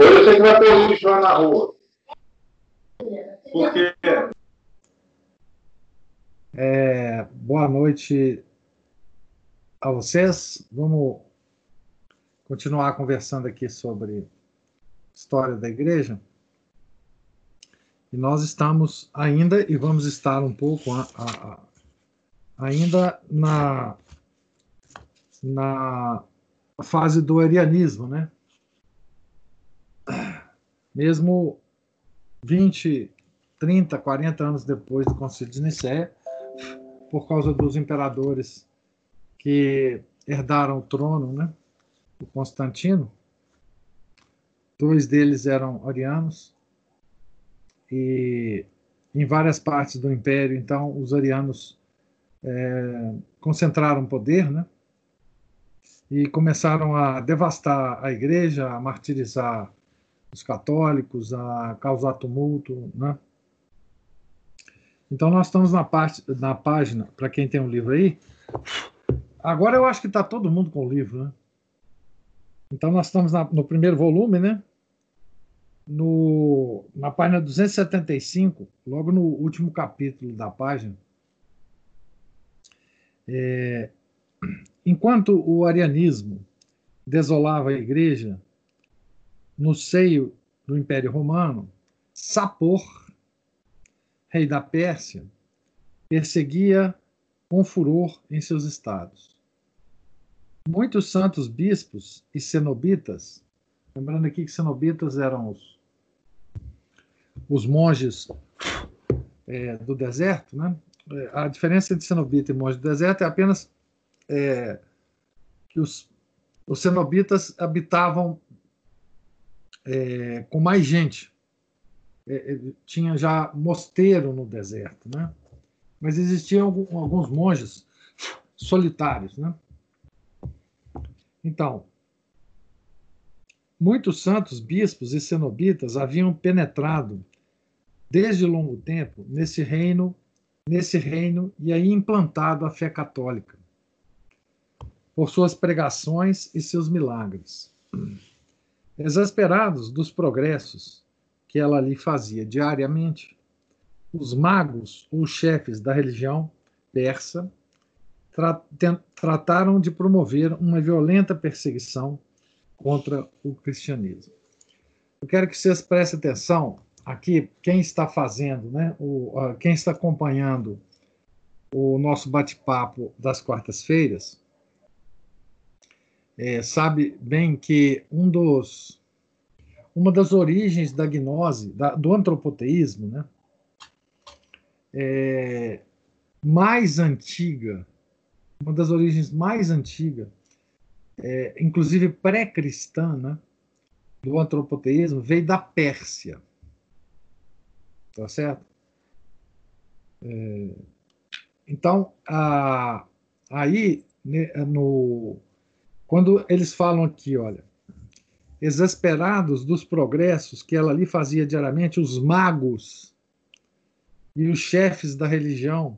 Hoje você que vai o lixo lá na rua. Porque. É, boa noite a vocês. Vamos continuar conversando aqui sobre história da igreja. E nós estamos ainda, e vamos estar um pouco a, a, a, ainda na, na fase do arianismo, né? Mesmo 20, 30, 40 anos depois do Concílio de Nicéia, por causa dos imperadores que herdaram o trono, né, o Constantino. Dois deles eram arianos e em várias partes do império, então, os arianos é, concentraram poder, né? E começaram a devastar a igreja, a martirizar os católicos, a causar tumulto, né? Então nós estamos na, parte, na página, para quem tem um livro aí. Agora eu acho que está todo mundo com o livro, né? Então nós estamos na, no primeiro volume, né? No, na página 275, logo no último capítulo da página. É, enquanto o arianismo desolava a igreja, no seio do Império Romano, Sapor, rei da Pérsia, perseguia com furor em seus estados. Muitos santos bispos e cenobitas, lembrando aqui que cenobitas eram os, os monges é, do deserto, né? A diferença entre cenobita e monge do deserto é apenas é, que os, os cenobitas habitavam é, com mais gente. É, é, tinha já mosteiro no deserto, né? Mas existiam alguns monges solitários, né? Então, muitos santos, bispos e cenobitas haviam penetrado desde longo tempo nesse reino, nesse reino e aí implantado a fé católica por suas pregações e seus milagres exasperados dos progressos que ela ali fazia diariamente, os magos ou chefes da religião persa tra trataram de promover uma violenta perseguição contra o cristianismo. Eu quero que vocês prestem atenção aqui, quem está fazendo, né, o, quem está acompanhando o nosso bate-papo das quartas-feiras, é, sabe bem que um dos, uma das origens da gnose, da, do antropoteísmo, né, é, mais antiga, uma das origens mais antigas, é, inclusive pré-cristã, né, do antropoteísmo, veio da Pérsia. Tá certo? É, então, a, aí, né, no, quando eles falam aqui, olha, exasperados dos progressos que ela ali fazia diariamente, os magos e os chefes da religião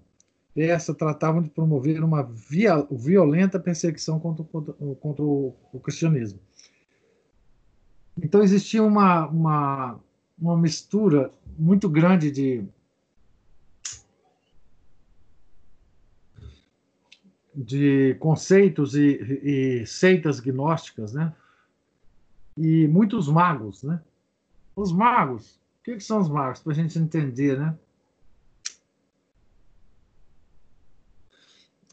essa tratavam de promover uma via, violenta perseguição contra, contra, contra o, o, cristianismo. Então existia uma, uma, uma mistura muito grande de de conceitos e, e, seitas gnósticas, né? E muitos magos, né? Os magos, o que, que são os magos? Para a gente entender, né?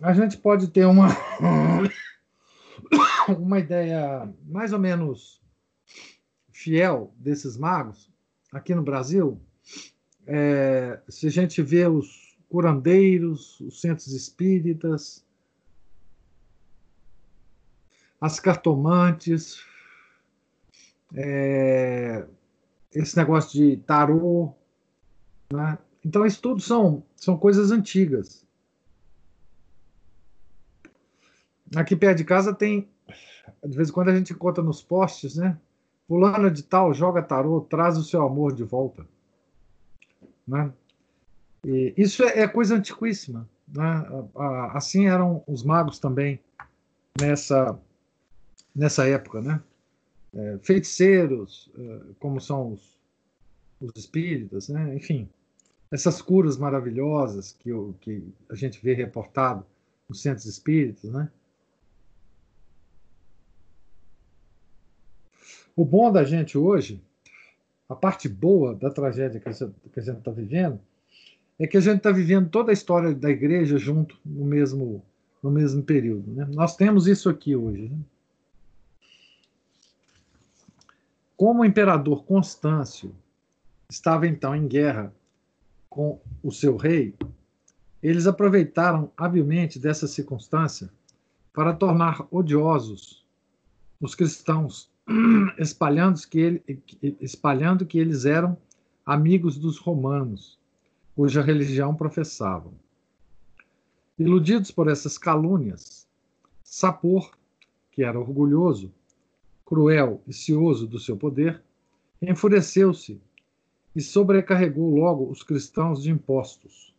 A gente pode ter uma, uma ideia mais ou menos fiel desses magos aqui no Brasil. É, se a gente vê os curandeiros, os centros espíritas, as cartomantes, é, esse negócio de tarô. Né? Então, isso tudo são, são coisas antigas. Aqui perto de casa tem, de vez em quando a gente encontra nos postes, né? Fulano de tal joga tarô, traz o seu amor de volta. Né? E isso é, é coisa antiquíssima. Né? Assim eram os magos também nessa, nessa época. Né? É, feiticeiros, é, como são os, os espíritas, né? enfim, essas curas maravilhosas que, que a gente vê reportado nos centros espíritas. Né? O bom da gente hoje, a parte boa da tragédia que a gente está vivendo, é que a gente está vivendo toda a história da igreja junto no mesmo, no mesmo período. Né? Nós temos isso aqui hoje. Né? Como o imperador Constâncio estava então em guerra com o seu rei, eles aproveitaram habilmente dessa circunstância para tornar odiosos os cristãos espalhando que, ele, espalhando que eles eram amigos dos romanos, cuja religião professavam. Iludidos por essas calúnias, Sapor, que era orgulhoso, cruel e cioso do seu poder, enfureceu-se e sobrecarregou logo os cristãos de impostos.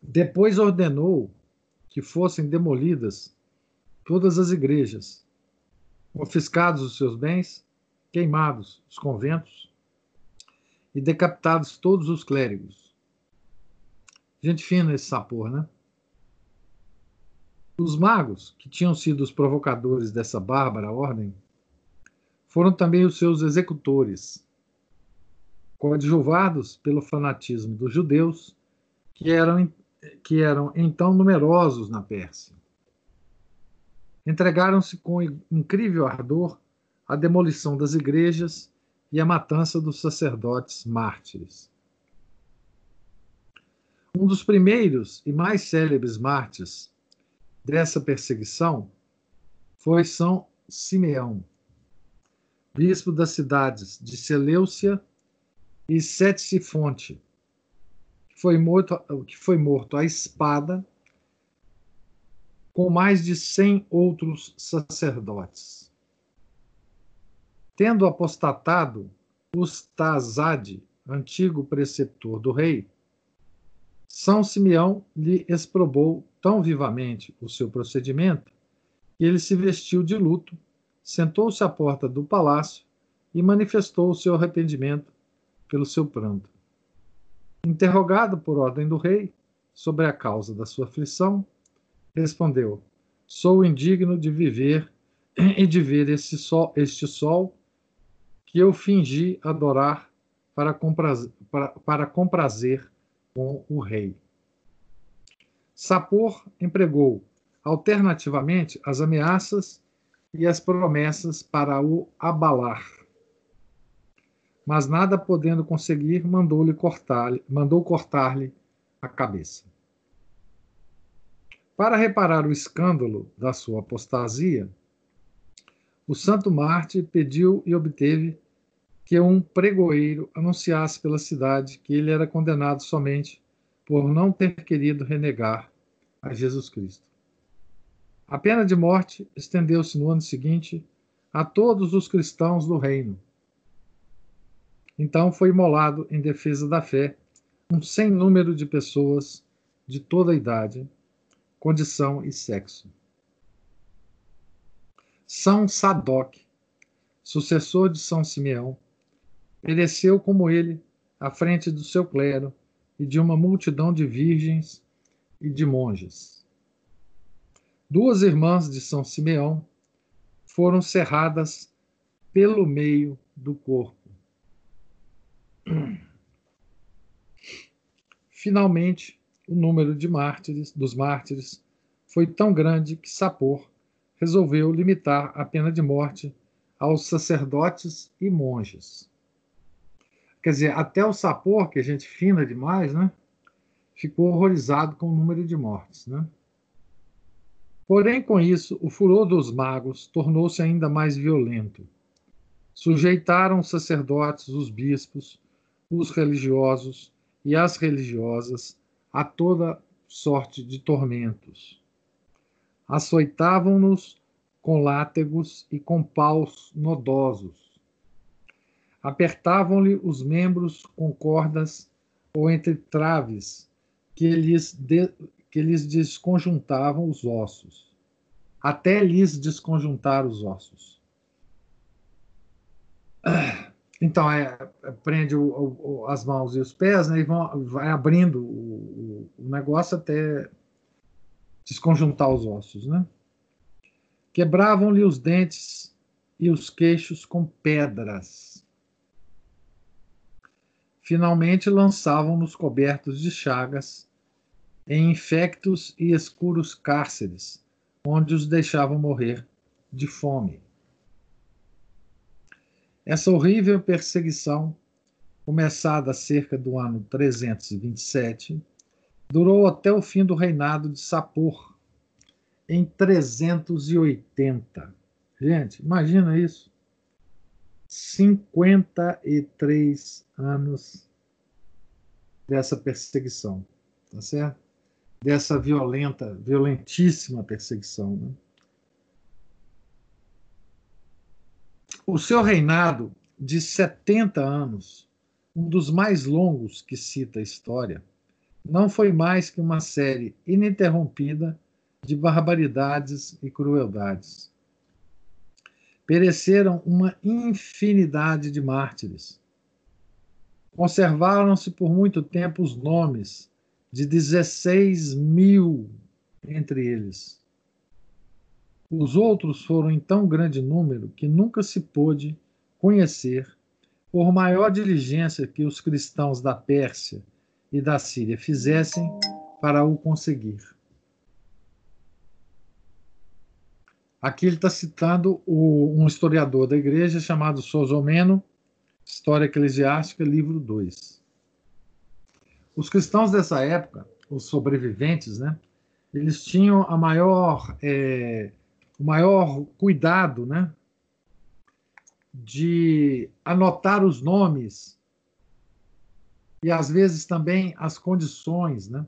Depois ordenou que fossem demolidas todas as igrejas, confiscados os seus bens, queimados os conventos e decapitados todos os clérigos. Gente fina esse sapor, né? Os magos, que tinham sido os provocadores dessa bárbara ordem, foram também os seus executores, coadjuvados pelo fanatismo dos judeus, que eram que eram então numerosos na Pérsia. Entregaram-se com incrível ardor à demolição das igrejas e à matança dos sacerdotes mártires. Um dos primeiros e mais célebres mártires dessa perseguição foi São Simeão, bispo das cidades de Seleucia e Setesifonte, foi morto, que foi morto à espada com mais de cem outros sacerdotes. Tendo apostatado Ustazade, antigo preceptor do rei, São Simeão lhe exprobou tão vivamente o seu procedimento que ele se vestiu de luto, sentou-se à porta do palácio e manifestou o seu arrependimento pelo seu pranto. Interrogado por ordem do rei sobre a causa da sua aflição, respondeu: Sou indigno de viver e de ver este sol, este sol que eu fingi adorar para comprazer, para, para comprazer com o rei. Sapor empregou alternativamente as ameaças e as promessas para o abalar mas nada podendo conseguir, mandou-lhe cortar, mandou cortar-lhe a cabeça. Para reparar o escândalo da sua apostasia, o santo Marte pediu e obteve que um pregoeiro anunciasse pela cidade que ele era condenado somente por não ter querido renegar a Jesus Cristo. A pena de morte estendeu-se no ano seguinte a todos os cristãos do reino, então foi imolado em defesa da fé um sem número de pessoas de toda a idade, condição e sexo. São Sadoc, sucessor de São Simeão, pereceu como ele à frente do seu clero e de uma multidão de virgens e de monges. Duas irmãs de São Simeão foram cerradas pelo meio do corpo Finalmente, o número de mártires, dos mártires foi tão grande que Sapor resolveu limitar a pena de morte aos sacerdotes e monges. Quer dizer, até o Sapor, que a gente fina demais, né, ficou horrorizado com o número de mortes. Né? Porém, com isso, o furor dos magos tornou-se ainda mais violento. Sujeitaram os sacerdotes, os bispos, os religiosos e as religiosas a toda sorte de tormentos. Açoitavam-nos com látegos e com paus nodosos. Apertavam-lhe os membros com cordas ou entre traves que lhes, de, que lhes desconjuntavam os ossos, até lhes desconjuntar os ossos. Então, é, é, prende o, o, as mãos e os pés né, e vão, vai abrindo o, o negócio até desconjuntar os ossos. Né? Quebravam-lhe os dentes e os queixos com pedras. Finalmente lançavam-nos cobertos de chagas em infectos e escuros cárceres, onde os deixavam morrer de fome. Essa horrível perseguição, começada cerca do ano 327, durou até o fim do reinado de Sapor, em 380. Gente, imagina isso. 53 anos dessa perseguição, tá certo? Dessa violenta, violentíssima perseguição. Né? O seu reinado de 70 anos, um dos mais longos que cita a história, não foi mais que uma série ininterrompida de barbaridades e crueldades. Pereceram uma infinidade de mártires. Conservaram-se por muito tempo os nomes de 16 mil entre eles. Os outros foram em tão grande número que nunca se pôde conhecer, por maior diligência que os cristãos da Pérsia e da Síria fizessem para o conseguir. Aqui ele está citando o, um historiador da igreja chamado Sosomeno, História Eclesiástica, livro 2. Os cristãos dessa época, os sobreviventes, né, eles tinham a maior é, o maior cuidado, né? De anotar os nomes e às vezes também as condições, né?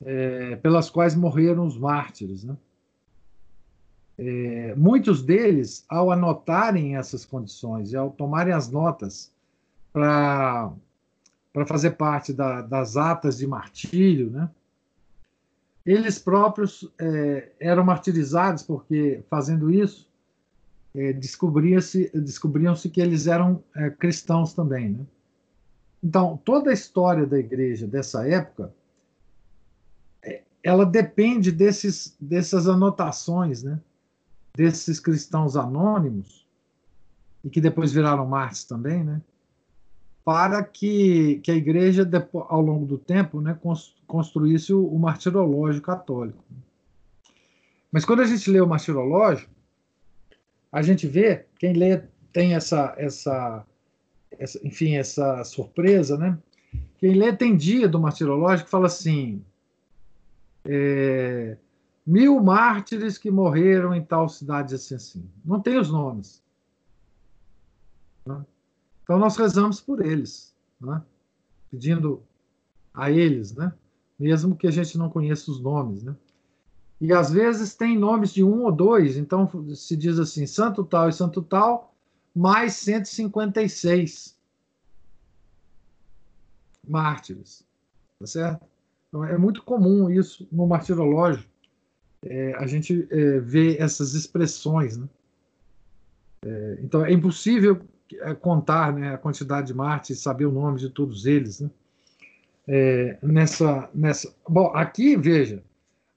É, pelas quais morreram os mártires, né? É, muitos deles, ao anotarem essas condições e ao tomarem as notas para fazer parte da, das atas de martírio, né? eles próprios é, eram martirizados porque, fazendo isso, é, descobriam-se que eles eram é, cristãos também. Né? Então, toda a história da igreja dessa época, é, ela depende desses, dessas anotações, né? Desses cristãos anônimos, e que depois viraram mártires também, né? para que, que a igreja, ao longo do tempo, né, construísse o, o martirológio católico. Mas quando a gente lê o martirológio, a gente vê, quem lê tem essa, essa, essa enfim, essa surpresa, né? Quem lê tem dia do martirológio que fala assim: é, mil mártires que morreram em tal cidade assim assim. Não tem os nomes. Então nós rezamos por eles, né? pedindo a eles, né? mesmo que a gente não conheça os nomes. Né? E às vezes tem nomes de um ou dois, então se diz assim, santo tal e santo tal, mais 156 mártires. Tá certo? Então, é muito comum isso no martirológio, é, a gente é, vê essas expressões. Né? É, então é impossível é, contar né, a quantidade de mártires, saber o nome de todos eles. Né? É, nessa, nessa. Bom, aqui, veja,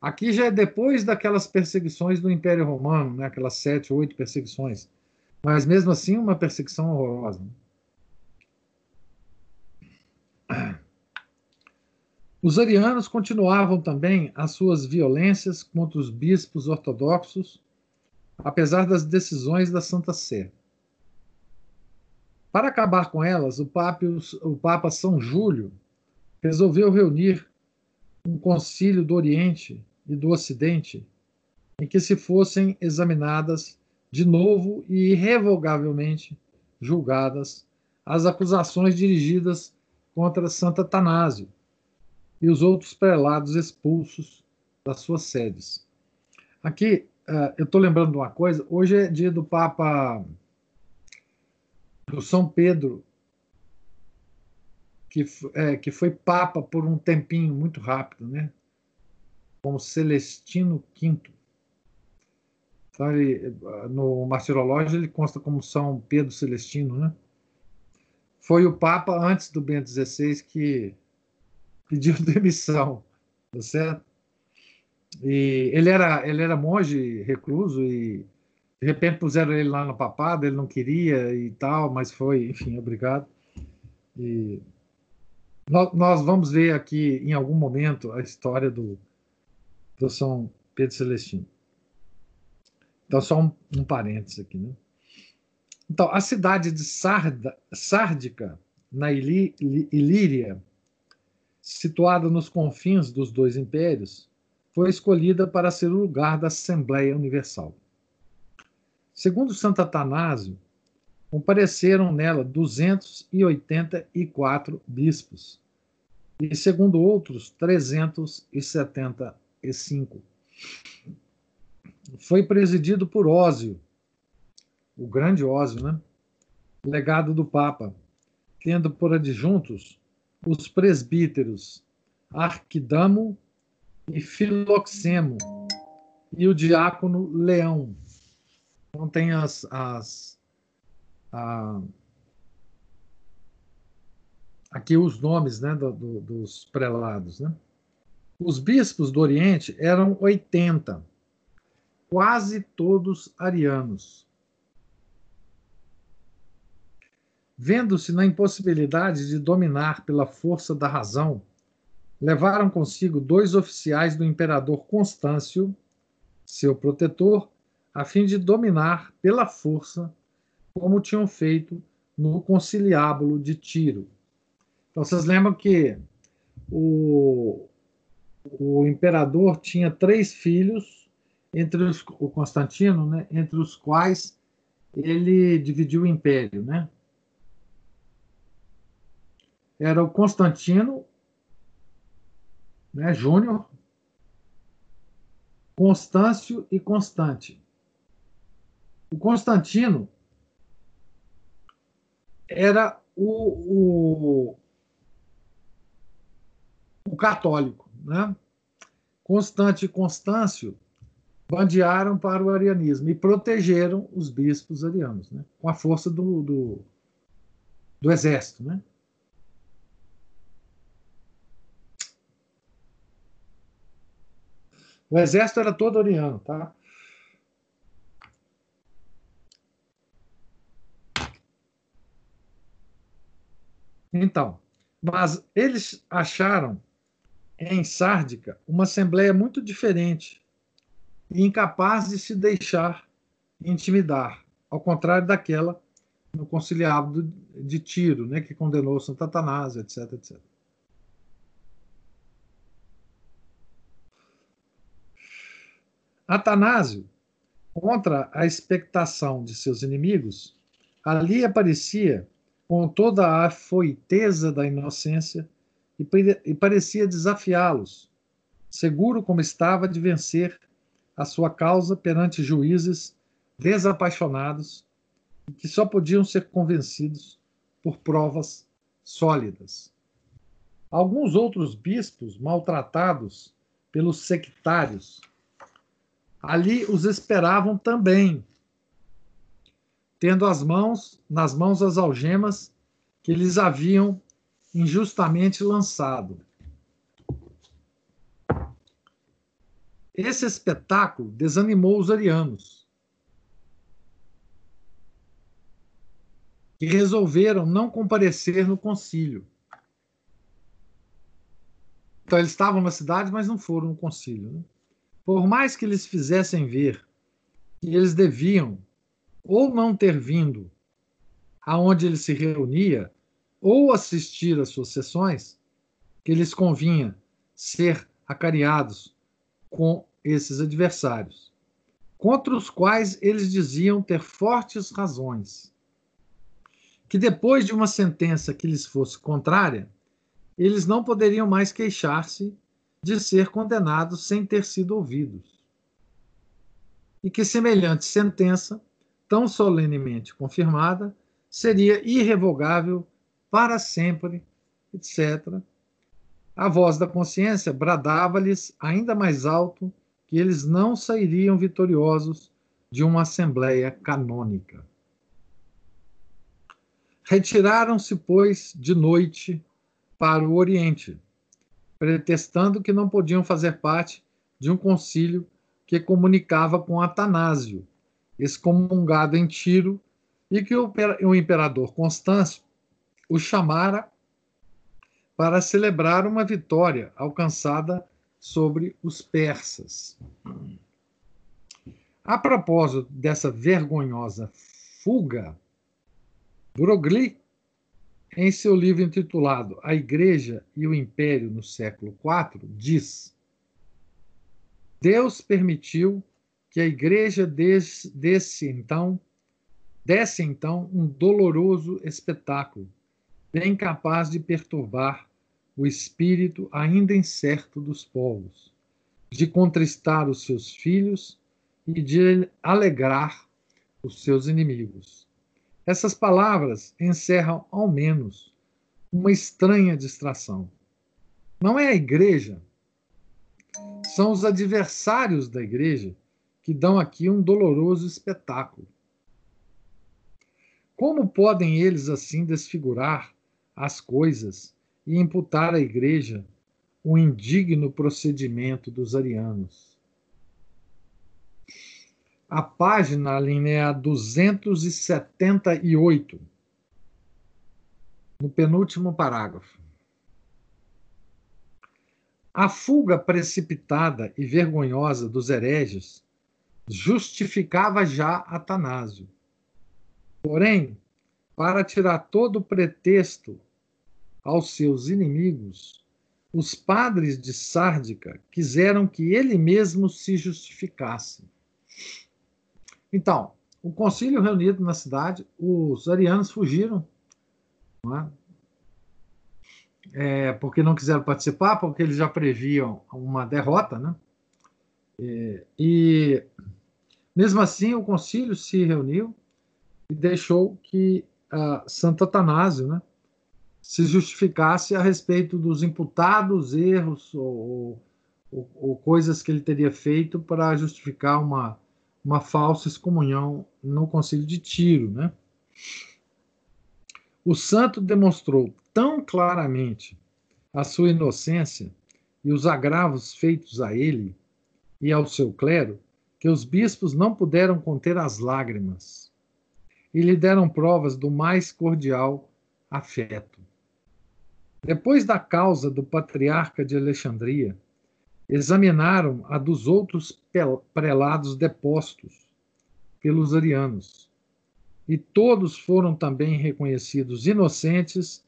aqui já é depois daquelas perseguições do Império Romano, né, aquelas sete, oito perseguições. Mas mesmo assim, uma perseguição horrorosa. Né? Os arianos continuavam também as suas violências contra os bispos ortodoxos, apesar das decisões da Santa Sé. Para acabar com elas, o Papa, o Papa São Júlio resolveu reunir um concílio do Oriente e do Ocidente em que se fossem examinadas de novo e irrevogavelmente julgadas as acusações dirigidas contra Santo Atanásio e os outros prelados expulsos das suas sedes. Aqui, uh, eu estou lembrando de uma coisa: hoje é dia do Papa do São Pedro, que, é, que foi Papa por um tempinho muito rápido, né? como Celestino V. Então, ele, no martirológio ele consta como São Pedro Celestino, né? Foi o Papa antes do Bento XVI que pediu demissão, tá certo? E ele era ele era monge recluso e de repente puseram ele lá no papado, ele não queria e tal, mas foi, enfim, obrigado. E nós, nós vamos ver aqui em algum momento a história do, do São Pedro Celestino. Então, só um, um parênteses aqui. Né? Então, a cidade de Sarda, Sárdica, na Ilíria, situada nos confins dos dois impérios, foi escolhida para ser o lugar da Assembleia Universal. Segundo Santo Atanásio, compareceram nela 284 bispos, e segundo outros, 375 foi presidido por Ósio, o grande Ósio, né? legado do Papa, tendo por adjuntos os presbíteros Arquidamo e Filoxemo e o diácono Leão. Então tem as, as a, aqui os nomes né, do, do, dos prelados. Né? Os bispos do Oriente eram 80, quase todos arianos. Vendo-se na impossibilidade de dominar pela força da razão, levaram consigo dois oficiais do imperador Constâncio, seu protetor, a fim de dominar pela força, como tinham feito no conciliábulo de Tiro. Então, vocês lembram que o, o imperador tinha três filhos entre os, o Constantino, né, entre os quais ele dividiu o império, né? Era o Constantino, né, Júnior, Constâncio e Constante. O Constantino era o, o, o católico, né? Constante e Constâncio bandearam para o arianismo e protegeram os bispos arianos, né? com a força do, do, do exército. Né? O exército era todo ariano, tá? Então, mas eles acharam em Sárdica uma assembleia muito diferente e incapaz de se deixar intimidar, ao contrário daquela no conciliábulo de Tiro, né, que condenou Santo Atanásio, etc, etc. Atanásio, contra a expectação de seus inimigos, ali aparecia com toda a afoiteza da inocência e parecia desafiá-los, seguro como estava de vencer a sua causa perante juízes desapaixonados que só podiam ser convencidos por provas sólidas. Alguns outros bispos, maltratados pelos sectários, ali os esperavam também, tendo as mãos nas mãos as algemas que lhes haviam injustamente lançado. Esse espetáculo desanimou os arianos, que resolveram não comparecer no concílio. Então, eles estavam na cidade, mas não foram no concílio. Né? Por mais que eles fizessem ver que eles deviam ou não ter vindo aonde ele se reunia, ou assistir às suas sessões, que lhes convinha ser acariados com esses adversários, contra os quais eles diziam ter fortes razões, que depois de uma sentença que lhes fosse contrária, eles não poderiam mais queixar-se de ser condenados sem ter sido ouvidos. E que semelhante sentença, tão solenemente confirmada, seria irrevogável para sempre, etc. A voz da consciência bradava-lhes ainda mais alto que eles não sairiam vitoriosos de uma assembleia canônica. Retiraram-se, pois, de noite para o Oriente, pretextando que não podiam fazer parte de um concílio que comunicava com Atanásio, excomungado em Tiro, e que o imperador Constâncio o chamara para celebrar uma vitória alcançada sobre os persas. A propósito dessa vergonhosa fuga, Broglie em seu livro intitulado A Igreja e o Império no século IV, diz: Deus permitiu que a Igreja desse então, desse então um doloroso espetáculo, bem capaz de perturbar o espírito ainda incerto dos povos, de contristar os seus filhos e de alegrar os seus inimigos. Essas palavras encerram, ao menos, uma estranha distração. Não é a igreja, são os adversários da igreja que dão aqui um doloroso espetáculo. Como podem eles assim desfigurar as coisas e imputar à igreja o indigno procedimento dos arianos? A página, a linha 278, no penúltimo parágrafo. A fuga precipitada e vergonhosa dos hereges justificava já Atanásio. Porém, para tirar todo o pretexto aos seus inimigos, os padres de Sárdica quiseram que ele mesmo se justificasse. Então, o concílio reunido na cidade, os arianos fugiram, não é? É, porque não quiseram participar, porque eles já previam uma derrota, né? É, e mesmo assim o concílio se reuniu e deixou que uh, Santo Atanásio, né, se justificasse a respeito dos imputados erros ou, ou, ou coisas que ele teria feito para justificar uma uma falsa excomunhão no concílio de Tiro, né? O santo demonstrou tão claramente a sua inocência e os agravos feitos a ele e ao seu clero que os bispos não puderam conter as lágrimas e lhe deram provas do mais cordial afeto. Depois da causa do patriarca de Alexandria, examinaram a dos outros prelados depostos pelos arianos, e todos foram também reconhecidos inocentes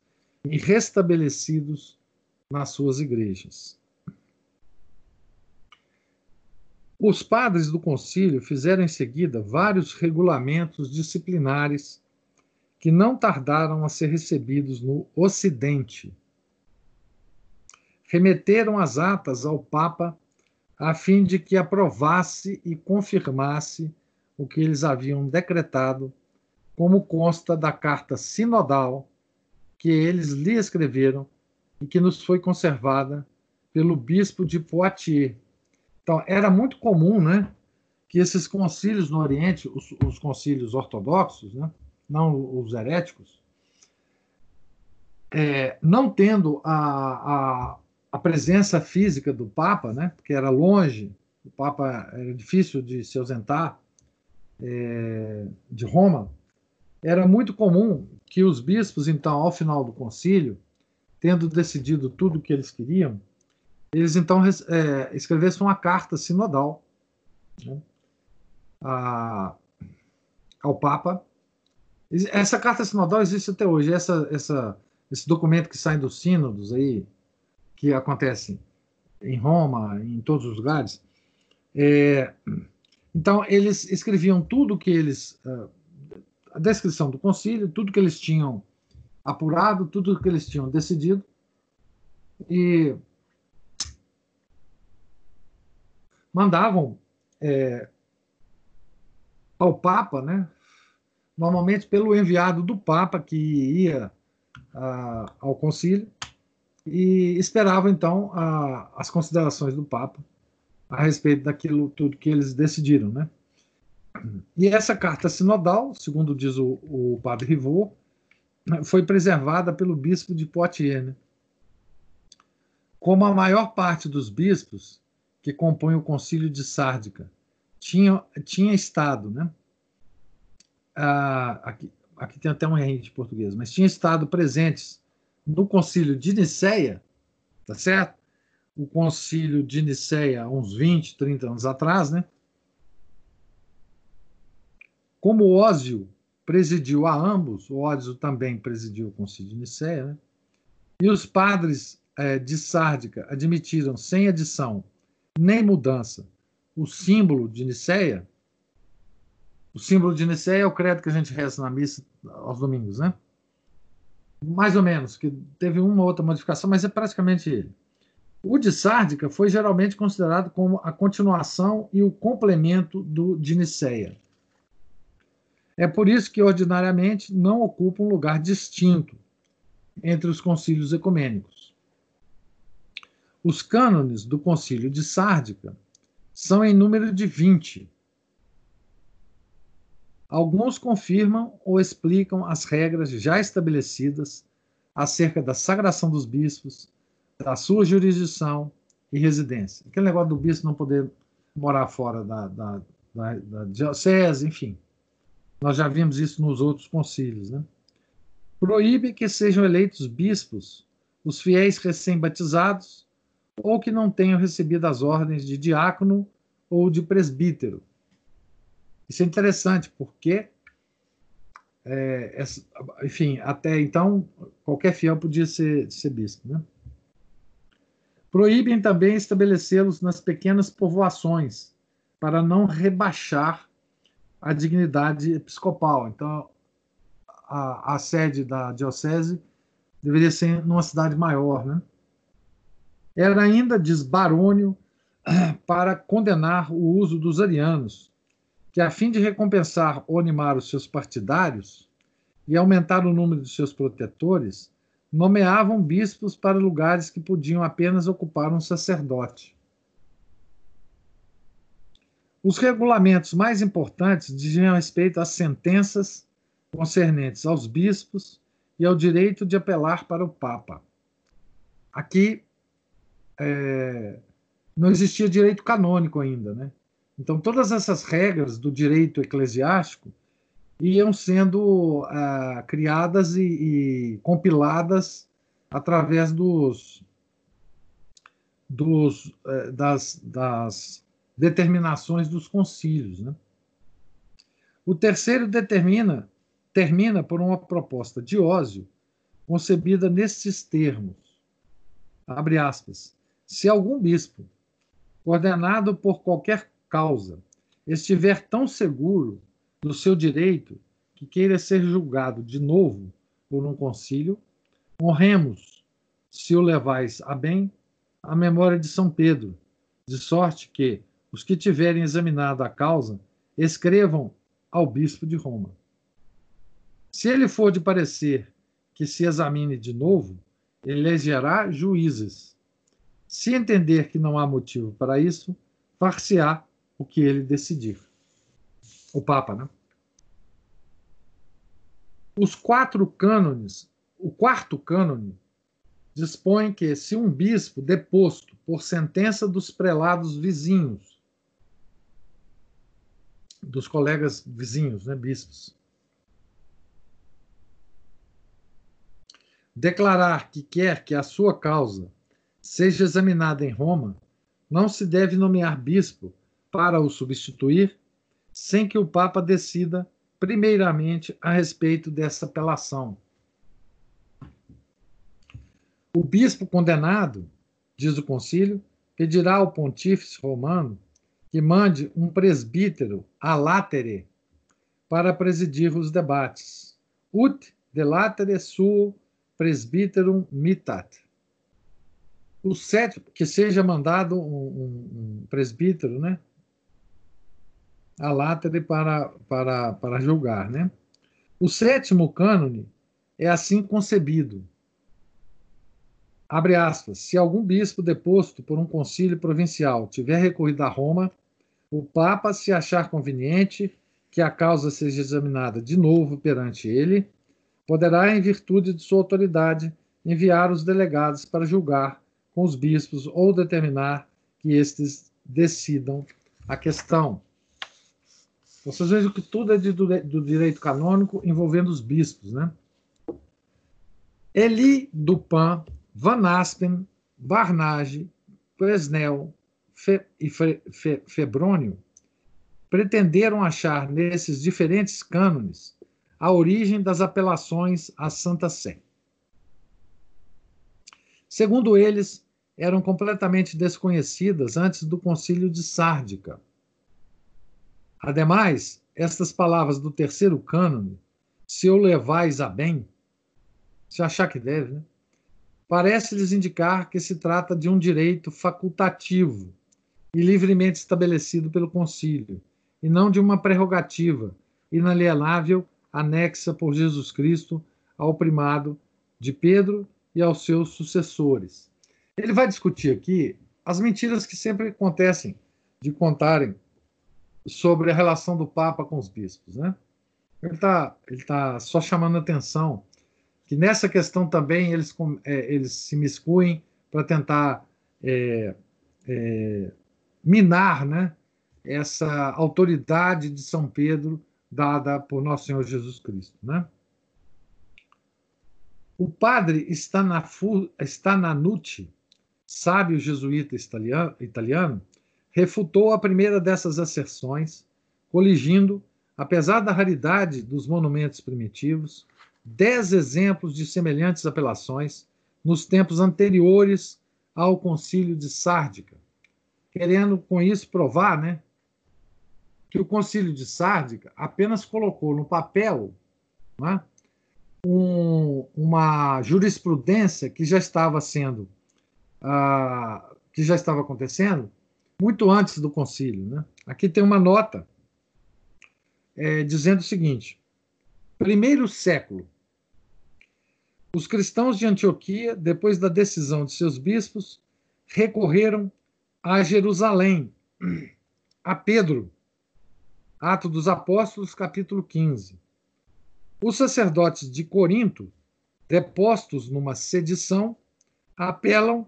e restabelecidos nas suas igrejas. Os padres do concílio fizeram em seguida vários regulamentos disciplinares que não tardaram a ser recebidos no Ocidente remeteram as atas ao Papa a fim de que aprovasse e confirmasse o que eles haviam decretado, como consta da carta sinodal que eles lhe escreveram e que nos foi conservada pelo bispo de Poitiers. Então, era muito comum, né, que esses concílios no Oriente, os, os concílios ortodoxos, né, não os heréticos, é, não tendo a, a, a presença física do Papa, né, porque era longe, o Papa era difícil de se ausentar é, de Roma, era muito comum que os bispos, então, ao final do concílio, tendo decidido tudo o que eles queriam, eles então é, escrevessem uma carta sinodal né, a, ao Papa. Essa carta sinodal existe até hoje. Essa, essa, esse documento que sai dos sínodos aí, que acontece em Roma, em todos os lugares, É, então, eles escreviam tudo que eles. Uh, a descrição do concílio, tudo que eles tinham apurado, tudo que eles tinham decidido. E mandavam é, ao Papa, né? normalmente pelo enviado do Papa que ia a, ao concílio e esperava então a, as considerações do Papa a respeito daquilo tudo que eles decidiram, né? E essa carta sinodal, segundo diz o, o padre Rivaux, foi preservada pelo bispo de Poitiers. Né? Como a maior parte dos bispos que compõem o concílio de Sárdica tinha, tinha estado, né? Ah, aqui, aqui tem até um erro de português, mas tinha estado presentes no concílio de Nicéia, tá certo? O concílio de Nicéia, uns 20, 30 anos atrás, né? Como Ósio presidiu a ambos, o Ósio também presidiu o concílio de Nicéia, né? E os padres é, de Sárdica admitiram, sem adição nem mudança, o símbolo de Nicéia, o símbolo de Nicéia é o credo que a gente reza na missa aos domingos, né? Mais ou menos, que teve uma ou outra modificação, mas é praticamente ele. O de Sárdica foi geralmente considerado como a continuação e o complemento do de Nicéia. É por isso que, ordinariamente, não ocupa um lugar distinto entre os concílios ecumênicos. Os cânones do concílio de Sárdica são em número de 20. Alguns confirmam ou explicam as regras já estabelecidas acerca da sagração dos bispos, da sua jurisdição e residência. Aquele negócio do bispo não poder morar fora da, da, da, da diocese, enfim. Nós já vimos isso nos outros concílios. Né? Proíbe que sejam eleitos bispos os fiéis recém-batizados ou que não tenham recebido as ordens de diácono ou de presbítero. Isso é interessante, porque, é, enfim, até então, qualquer fiel podia ser, ser bispo. Né? Proíbem também estabelecê-los nas pequenas povoações, para não rebaixar a dignidade episcopal. Então, a, a sede da diocese deveria ser numa cidade maior. Né? Era ainda, diz Barônio, para condenar o uso dos arianos, que, a fim de recompensar ou animar os seus partidários e aumentar o número de seus protetores, nomeavam bispos para lugares que podiam apenas ocupar um sacerdote. Os regulamentos mais importantes diziam respeito às sentenças concernentes aos bispos e ao direito de apelar para o Papa. Aqui é, não existia direito canônico ainda, né? Então todas essas regras do direito eclesiástico iam sendo ah, criadas e, e, compiladas através dos, dos eh, das, das determinações dos concílios. Né? O terceiro determina, termina por uma proposta de Ósio concebida nestes termos. Abre aspas. Se algum bispo, ordenado por qualquer causa, estiver tão seguro do seu direito que queira ser julgado de novo por um concílio, honremos, se o levais a bem, a memória de São Pedro, de sorte que, os que tiverem examinado a causa, escrevam ao bispo de Roma. Se ele for de parecer que se examine de novo, elegerá juízes. Se entender que não há motivo para isso, far-se-á o que ele decidir. O Papa, né? Os quatro cânones, o quarto cânone, dispõe que se um bispo deposto por sentença dos prelados vizinhos dos colegas vizinhos, né, bispos. Declarar que quer que a sua causa seja examinada em Roma, não se deve nomear bispo para o substituir, sem que o Papa decida primeiramente a respeito dessa apelação. O bispo condenado, diz o concílio, pedirá ao pontífice romano que mande um presbítero a latere para presidir os debates. Ut de latere suo presbiterum mitat. O sétimo, que seja mandado um, um, um presbítero, né? A latere para, para, para julgar, né? O sétimo cânone é assim concebido. Abre aspas. Se algum bispo deposto por um concílio provincial tiver recorrido a Roma, o Papa, se achar conveniente que a causa seja examinada de novo perante ele, poderá, em virtude de sua autoridade, enviar os delegados para julgar com os bispos ou determinar que estes decidam a questão. Vocês vejam que tudo é de, do direito canônico envolvendo os bispos, né? Eli Dupin, Van Aspen, Barnage, Presnel Fe, e Fe, Fe, Febrônio pretenderam achar nesses diferentes cânones a origem das apelações à Santa Sé. Segundo eles, eram completamente desconhecidas antes do concílio de Sárdica. Ademais, estas palavras do terceiro cânone, se o levais a bem, se achar que deve, né? parece-lhes indicar que se trata de um direito facultativo e livremente estabelecido pelo concílio, e não de uma prerrogativa inalienável anexa por Jesus Cristo ao primado de Pedro e aos seus sucessores. Ele vai discutir aqui as mentiras que sempre acontecem de contarem sobre a relação do Papa com os bispos. Né? Ele está ele tá só chamando atenção que nessa questão também eles, é, eles se miscuem para tentar é, é, minar né, essa autoridade de São Pedro dada por Nosso Senhor Jesus Cristo. Né? O padre Stananucci, sábio jesuíta italiano, refutou a primeira dessas asserções, coligindo, apesar da raridade dos monumentos primitivos, dez exemplos de semelhantes apelações nos tempos anteriores ao concílio de Sárdica, querendo com isso provar né, que o Concílio de Sárdica apenas colocou no papel né, um, uma jurisprudência que já estava sendo uh, que já estava acontecendo muito antes do concílio. Né? Aqui tem uma nota é, dizendo o seguinte: primeiro século, os cristãos de Antioquia, depois da decisão de seus bispos, recorreram a Jerusalém, a Pedro, Atos dos Apóstolos, capítulo 15. Os sacerdotes de Corinto, depostos numa sedição, apelam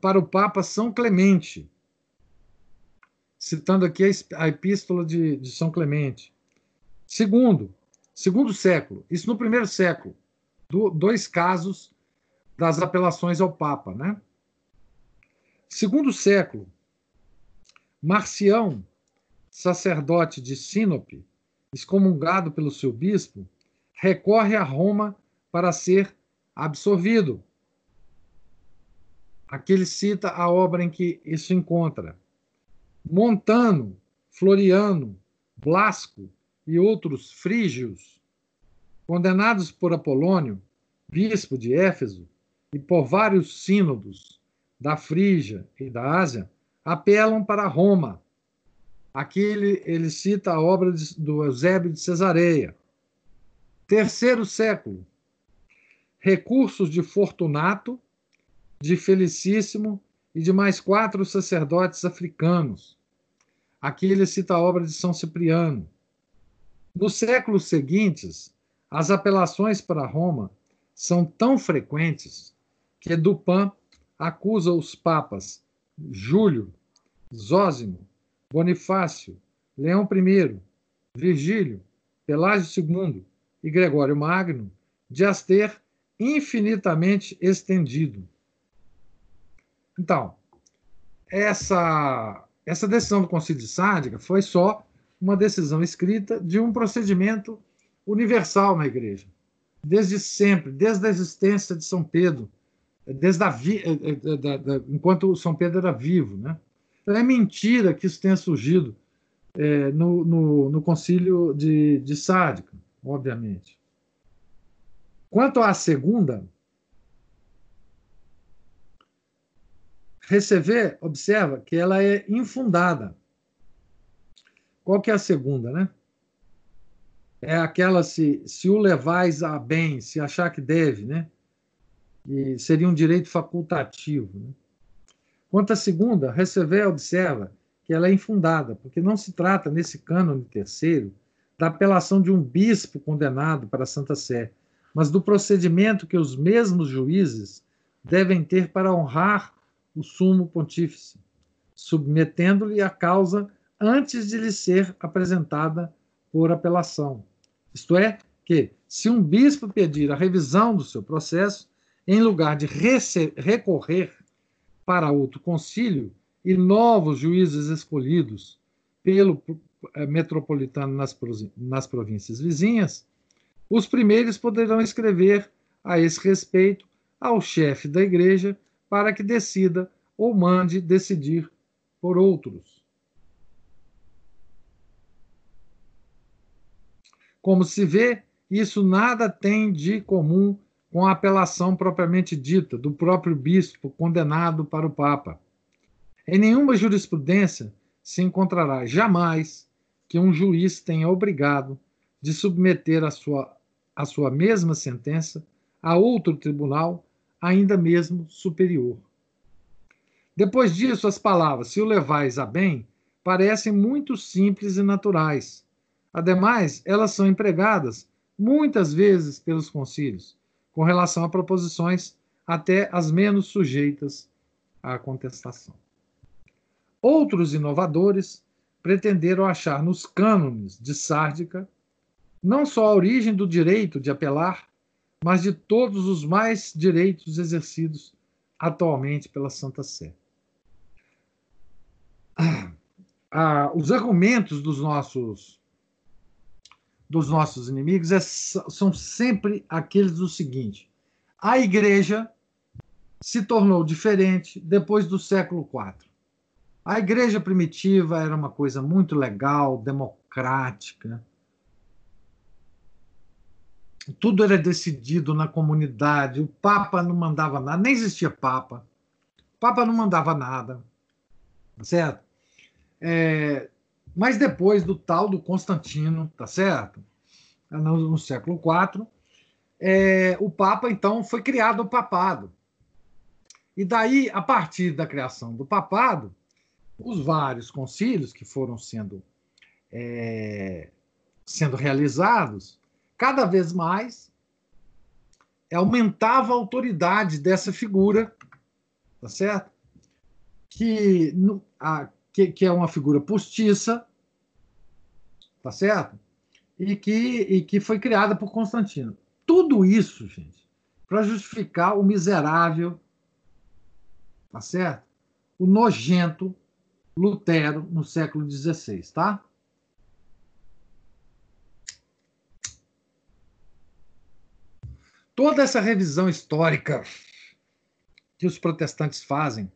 para o Papa São Clemente, citando aqui a epístola de, de São Clemente. Segundo, segundo século, isso no primeiro século, do, dois casos das apelações ao Papa, né? Segundo século, Marcião sacerdote de Sinope, excomungado pelo seu bispo, recorre a Roma para ser absolvido. Aqui ele cita a obra em que isso encontra. Montano, Floriano, Blasco e outros frígios, condenados por Apolônio, bispo de Éfeso, e por vários sínodos da Frígia e da Ásia, apelam para Roma Aqui ele, ele cita a obra de, do Eusébio de Cesareia. Terceiro século. Recursos de Fortunato, de Felicíssimo e de mais quatro sacerdotes africanos. Aqui ele cita a obra de São Cipriano. Nos séculos seguintes, as apelações para Roma são tão frequentes que Dupin acusa os papas Júlio, Zósimo, Bonifácio, Leão I, Virgílio, Pelágio II e Gregório Magno de as ter infinitamente estendido. Então, essa, essa decisão do Concílio de Sárdica foi só uma decisão escrita de um procedimento universal na Igreja. Desde sempre, desde a existência de São Pedro, desde a vi, eh, eh, da, da, enquanto São Pedro era vivo. Né? Então é mentira que isso tenha surgido é, no, no, no concílio de, de Sádica, obviamente. Quanto à segunda, receber, observa que ela é infundada. Qual que é a segunda, né? É aquela se, se o levais a bem, se achar que deve, né? E seria um direito facultativo. Né? Quanto à segunda, receber, observa que ela é infundada, porque não se trata, nesse cânone terceiro, da apelação de um bispo condenado para a Santa Sé, mas do procedimento que os mesmos juízes devem ter para honrar o sumo pontífice, submetendo-lhe a causa antes de lhe ser apresentada por apelação. Isto é, que, se um bispo pedir a revisão do seu processo, em lugar de recorrer para outro concílio e novos juízes escolhidos pelo eh, metropolitano nas, nas províncias vizinhas, os primeiros poderão escrever a esse respeito ao chefe da igreja para que decida ou mande decidir por outros. Como se vê, isso nada tem de comum com a apelação propriamente dita do próprio bispo condenado para o Papa. Em nenhuma jurisprudência se encontrará jamais que um juiz tenha obrigado de submeter a sua, a sua mesma sentença a outro tribunal ainda mesmo superior. Depois disso, as palavras, se o levais a bem, parecem muito simples e naturais. Ademais, elas são empregadas muitas vezes pelos concílios, com relação a proposições até as menos sujeitas à contestação. Outros inovadores pretenderam achar nos cânones de Sárdica não só a origem do direito de apelar, mas de todos os mais direitos exercidos atualmente pela Santa Sé. Ah, os argumentos dos nossos dos nossos inimigos é, são sempre aqueles do seguinte: a igreja se tornou diferente depois do século IV. A igreja primitiva era uma coisa muito legal, democrática, tudo era decidido na comunidade, o Papa não mandava nada, nem existia Papa. O Papa não mandava nada, certo? É, mas depois do tal do Constantino, tá certo? No, no século IV, é, o Papa então foi criado o papado. E daí, a partir da criação do papado, os vários concílios que foram sendo é, sendo realizados cada vez mais aumentava a autoridade dessa figura, tá certo? Que, a, que, que é uma figura postiça, tá certo? E que, e que foi criada por Constantino. Tudo isso, gente, para justificar o miserável, tá certo? O nojento Lutero no século XVI, tá? Toda essa revisão histórica que os protestantes fazem,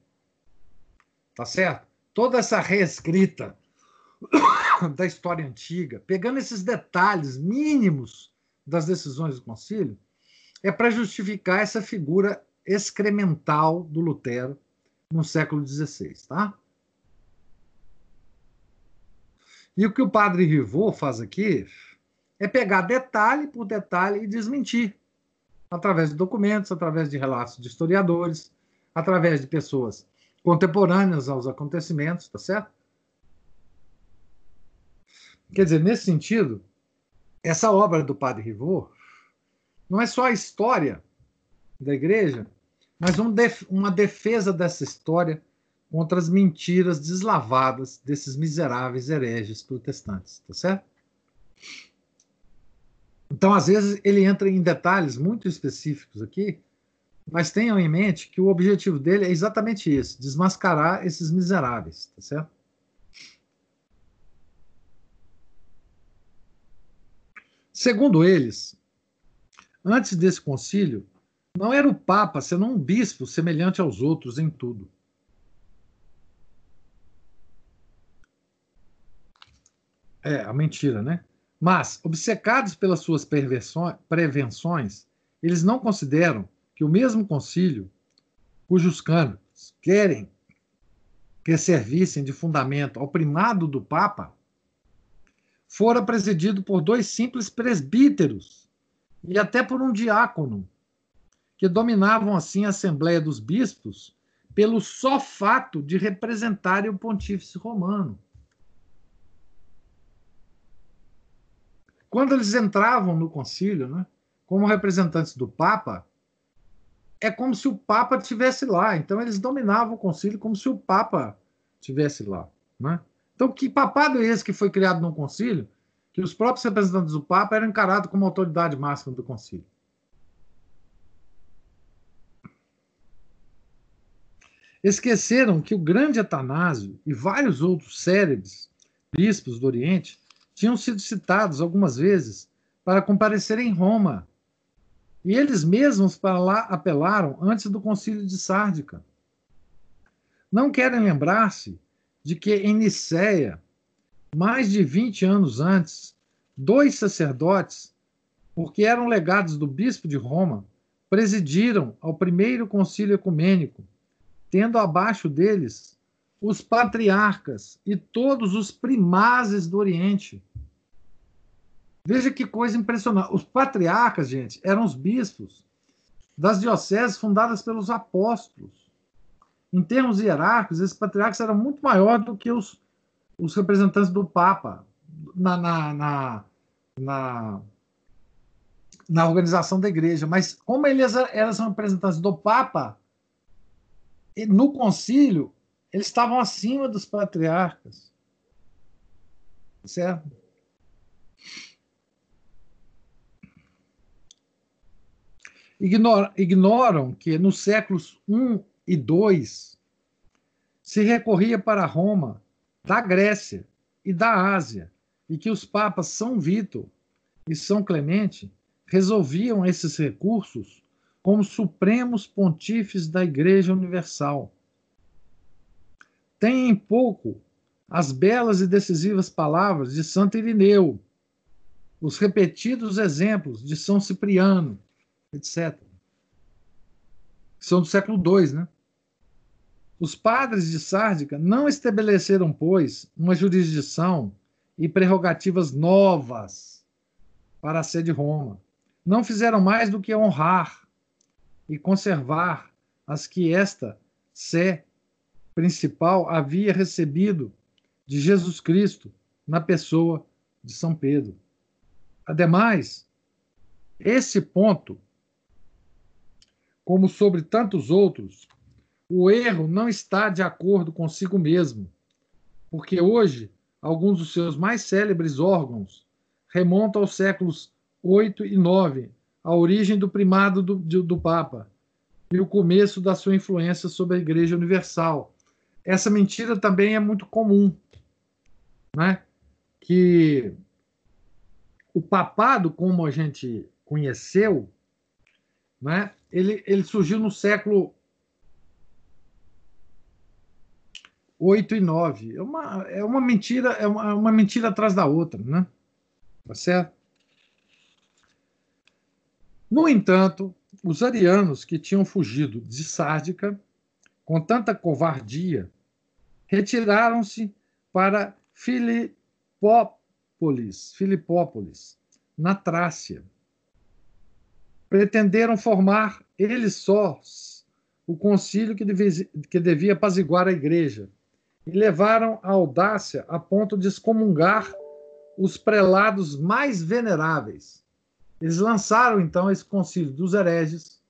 tá certo? Toda essa reescrita da história antiga, pegando esses detalhes mínimos das decisões do concílio, é para justificar essa figura excremental do Lutero no século XVI, tá? E o que o padre Rivot faz aqui é pegar detalhe por detalhe e desmentir através de documentos, através de relatos de historiadores, através de pessoas contemporâneas aos acontecimentos, tá certo? Quer dizer, nesse sentido, essa obra do Padre Rivot não é só a história da igreja, mas um def uma defesa dessa história contra as mentiras deslavadas desses miseráveis hereges protestantes, tá certo? Então, às vezes, ele entra em detalhes muito específicos aqui, mas tenham em mente que o objetivo dele é exatamente esse: desmascarar esses miseráveis, tá certo? Segundo eles, antes desse concílio, não era o Papa, senão um bispo semelhante aos outros em tudo. É, a mentira, né? Mas, obcecados pelas suas prevenções, eles não consideram que o mesmo concílio, cujos cânones querem que servissem de fundamento ao primado do Papa, fora presidido por dois simples presbíteros e até por um diácono, que dominavam assim a Assembleia dos Bispos pelo só fato de representarem o pontífice romano. Quando eles entravam no concílio, né, como representantes do Papa, é como se o Papa estivesse lá. Então eles dominavam o concílio como se o Papa estivesse lá. Né? Então, que papado é esse que foi criado no concílio? Que os próprios representantes do Papa eram encarados como autoridade máxima do concílio. Esqueceram que o grande Atanásio e vários outros cérebres bispos do Oriente tinham sido citados algumas vezes para comparecer em Roma. E eles mesmos para lá apelaram antes do concílio de Sárdica. Não querem lembrar-se de que em Nicéia, mais de 20 anos antes, dois sacerdotes, porque eram legados do bispo de Roma, presidiram ao primeiro concílio ecumênico, tendo abaixo deles os patriarcas e todos os primazes do Oriente. Veja que coisa impressionante. Os patriarcas, gente, eram os bispos das dioceses fundadas pelos apóstolos. Em termos hierárquicos, esses patriarcas eram muito maiores do que os, os representantes do Papa na, na, na, na, na organização da igreja. Mas como eles eram representantes do Papa, no concílio, eles estavam acima dos patriarcas. Certo? Ignoram que nos séculos I e II se recorria para Roma da Grécia e da Ásia, e que os papas São Vítor e São Clemente resolviam esses recursos como supremos pontífices da Igreja Universal. Tem em pouco as belas e decisivas palavras de Santo Irineu, os repetidos exemplos de São Cipriano, etc. São do século II, né? Os padres de Sárdica não estabeleceram, pois, uma jurisdição e prerrogativas novas para a sede de Roma. Não fizeram mais do que honrar e conservar as que esta sé principal havia recebido de Jesus Cristo na pessoa de São Pedro. Ademais, esse ponto, como sobre tantos outros, o erro não está de acordo consigo mesmo, porque hoje alguns dos seus mais célebres órgãos remontam aos séculos 8 e 9 a origem do primado do, do Papa e o começo da sua influência sobre a Igreja Universal. Essa mentira também é muito comum, né? que o papado, como a gente conheceu, né? Ele, ele surgiu no século 8 e 9. É uma, é uma mentira, é uma, uma mentira atrás da outra, né? Tá certo? No entanto, os arianos que tinham fugido de Sárdica com tanta covardia retiraram-se para Filipópolis, Filipópolis, na Trácia. Pretenderam formar eles sós o concílio que devia, que devia apaziguar a igreja e levaram a audácia a ponto de excomungar os prelados mais veneráveis eles lançaram, então, esse concílio dos hereges,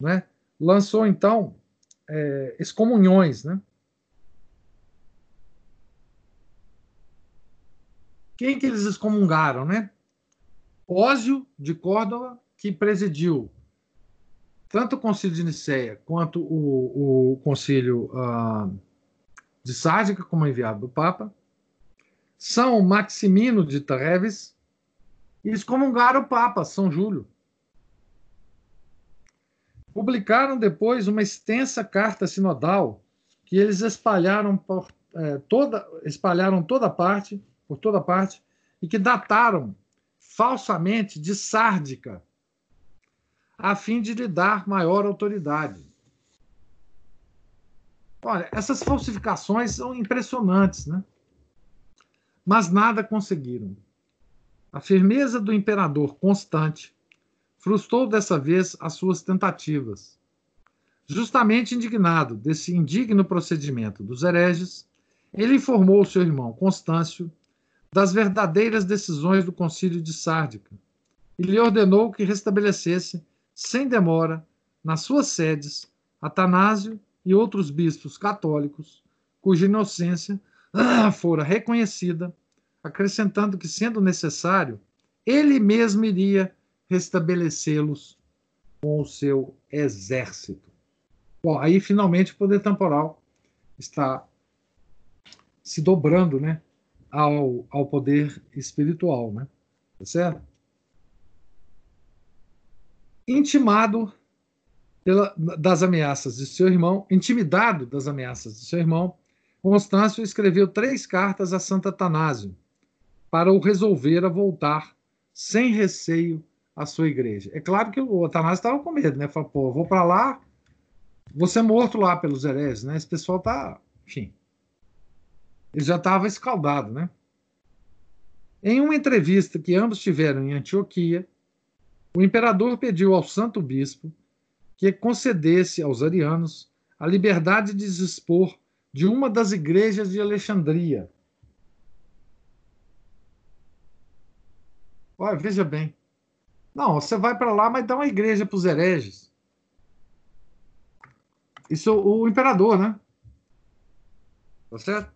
né? lançou, então, é, excomunhões. Né? Quem que eles excomungaram? Né? Ósio de Córdoba, que presidiu tanto o concílio de Nicéia quanto o, o concílio uh, de Sárdica, como enviado do Papa. São Maximino de Treves, e excomungaram o Papa, São Júlio. Publicaram depois uma extensa carta sinodal que eles espalharam por é, toda, espalharam toda parte por toda parte, e que dataram falsamente de Sárdica, a fim de lhe dar maior autoridade. Olha, essas falsificações são impressionantes, né? Mas nada conseguiram. A firmeza do imperador Constante frustrou dessa vez as suas tentativas. Justamente indignado desse indigno procedimento dos hereges, ele informou seu irmão Constâncio das verdadeiras decisões do concílio de Sárdica e lhe ordenou que restabelecesse, sem demora, nas suas sedes, Atanásio e outros bispos católicos, cuja inocência ah, fora reconhecida, acrescentando que, sendo necessário, ele mesmo iria restabelecê-los com o seu exército. Bom, aí finalmente o poder temporal está se dobrando né, ao, ao poder espiritual. Né? Tá certo? Intimado pela, das ameaças de seu irmão, intimidado das ameaças de seu irmão, Constâncio escreveu três cartas a Santo Atanásio para o resolver a voltar sem receio à sua igreja. É claro que o Atanásio estava com medo, né? Falou, pô, vou para lá, vou ser morto lá pelos hereges, né? Esse pessoal tá, enfim, ele já estava escaldado, né? Em uma entrevista que ambos tiveram em Antioquia, o imperador pediu ao santo bispo que concedesse aos arianos a liberdade de dispor de uma das igrejas de Alexandria. Olha, veja bem. Não, você vai para lá, mas dá uma igreja para os hereges. Isso o imperador, né? Tá certo?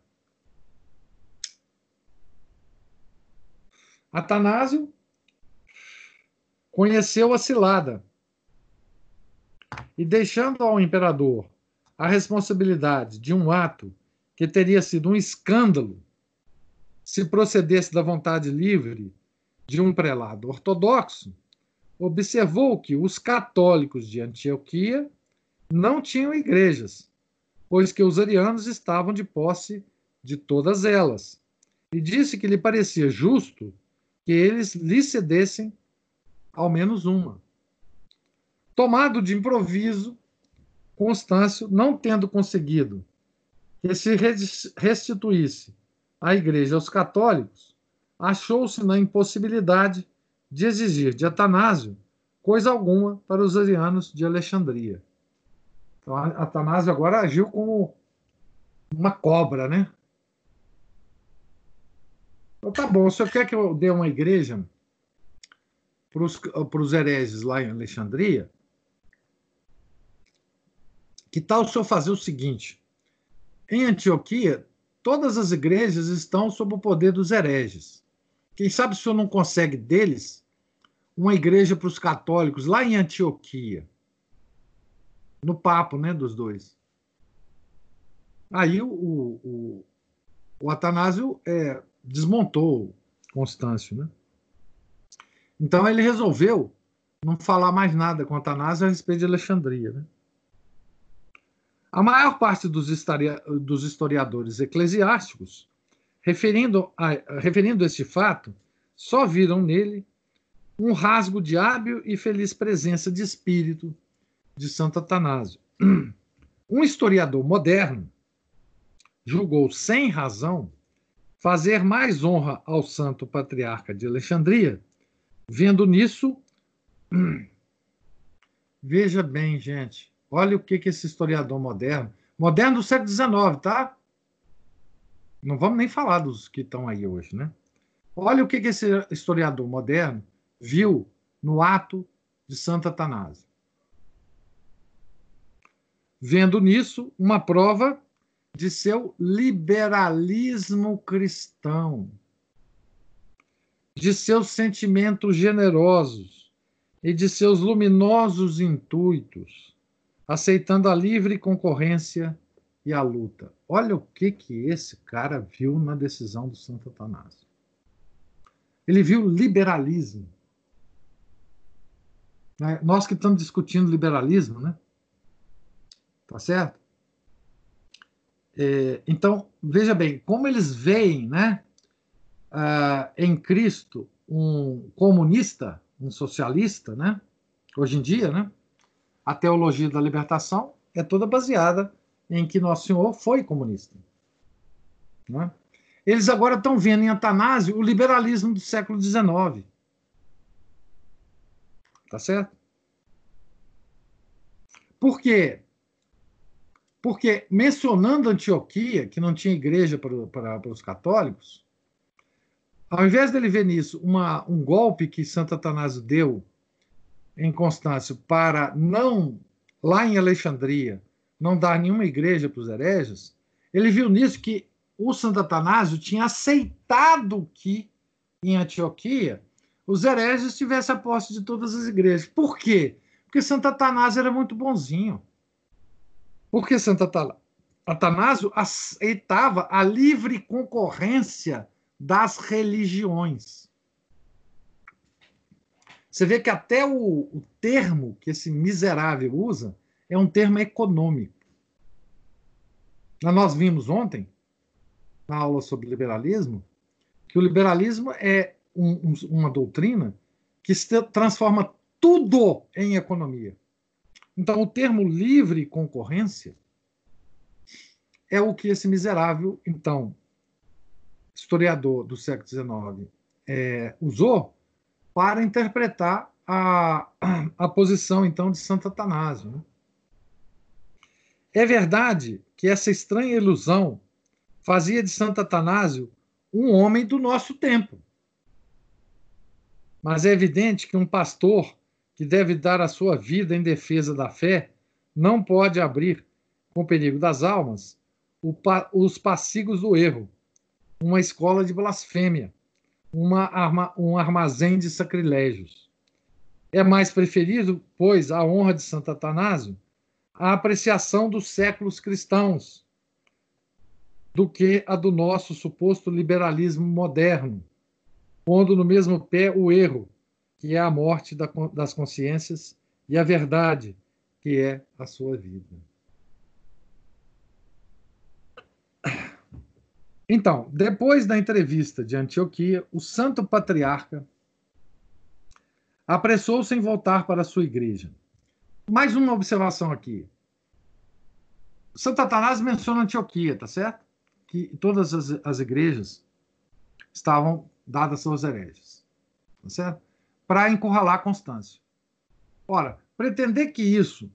Atanásio conheceu a cilada. E deixando ao imperador a responsabilidade de um ato que teria sido um escândalo se procedesse da vontade livre de um prelado ortodoxo, observou que os católicos de Antioquia não tinham igrejas, pois que os arianos estavam de posse de todas elas, e disse que lhe parecia justo que eles lhe cedessem ao menos uma. Tomado de improviso, Constâncio, não tendo conseguido que se restituísse a igreja aos católicos, achou-se na impossibilidade de exigir de Atanásio coisa alguma para os arianos de Alexandria. Então, Atanásio agora agiu como uma cobra, né? Então, tá bom, o senhor quer que eu dê uma igreja para os hereges lá em Alexandria? Que tal o senhor fazer o seguinte? Em Antioquia, todas as igrejas estão sob o poder dos hereges. Quem sabe o senhor não consegue deles uma igreja para os católicos lá em Antioquia? No papo, né, dos dois. Aí o, o, o Atanásio é, desmontou Constâncio, né? Então ele resolveu não falar mais nada com Atanásio a respeito de Alexandria, né? A maior parte dos, historiadores eclesiásticos, referindo a, referindo este fato, só viram nele um rasgo de hábil e feliz presença de espírito de Santo Atanásio. Um historiador moderno julgou sem razão fazer mais honra ao santo patriarca de Alexandria, vendo nisso. Veja bem, gente, olha o que, que esse historiador moderno, moderno do século XIX, tá? Não vamos nem falar dos que estão aí hoje, né? Olha o que, que esse historiador moderno viu no ato de Santo Atanásio. Vendo nisso uma prova de seu liberalismo cristão, de seus sentimentos generosos e de seus luminosos intuitos, aceitando a livre concorrência e a luta. Olha o que, que esse cara viu na decisão do Santo Atanásio. Ele viu liberalismo. Né? Nós que estamos discutindo liberalismo, né? Tá certo? É, então, veja bem, como eles veem né, uh, em Cristo um comunista, um socialista, né? Hoje em dia, né? A teologia da libertação é toda baseada em que Nosso Senhor foi comunista. Né? Eles agora estão vendo em Atanásio o liberalismo do século XIX. Tá certo? Por quê? Porque, mencionando Antioquia, que não tinha igreja para, para, para os católicos, ao invés dele ver nisso uma, um golpe que Santo Atanásio deu em Constâncio para não, lá em Alexandria, não dar nenhuma igreja para os hereges, ele viu nisso que o Santo Atanásio tinha aceitado que, em Antioquia, os hereges tivessem a posse de todas as igrejas. Por quê? Porque Santo Atanásio era muito bonzinho. Porque Santo Atanásio aceitava a livre concorrência das religiões. Você vê que até o, o termo que esse miserável usa é um termo econômico. Nós vimos ontem, na aula sobre liberalismo, que o liberalismo é um, um, uma doutrina que se transforma tudo em economia. Então, o termo livre concorrência é o que esse miserável, então, historiador do século XIX, é, usou para interpretar a, a posição, então, de Santo Atanásio. Né? É verdade que essa estranha ilusão fazia de Santo Atanásio um homem do nosso tempo. Mas é evidente que um pastor que deve dar a sua vida em defesa da fé não pode abrir, com perigo das almas, os passigos do erro, uma escola de blasfêmia, uma arma, um armazém de sacrilégios. É mais preferido, pois, a honra de Santo Atanásio a apreciação dos séculos cristãos do que a do nosso suposto liberalismo moderno, pondo no mesmo pé o erro, que é a morte das consciências, e a verdade, que é a sua vida. Então, depois da entrevista de Antioquia, o santo patriarca apressou-se em voltar para a sua igreja mais uma observação aqui. Santo Atanásio menciona Antioquia, tá certo? Que todas as, as igrejas estavam dadas aos hereges, tá certo? Para encurralar Constância. Ora, pretender que isso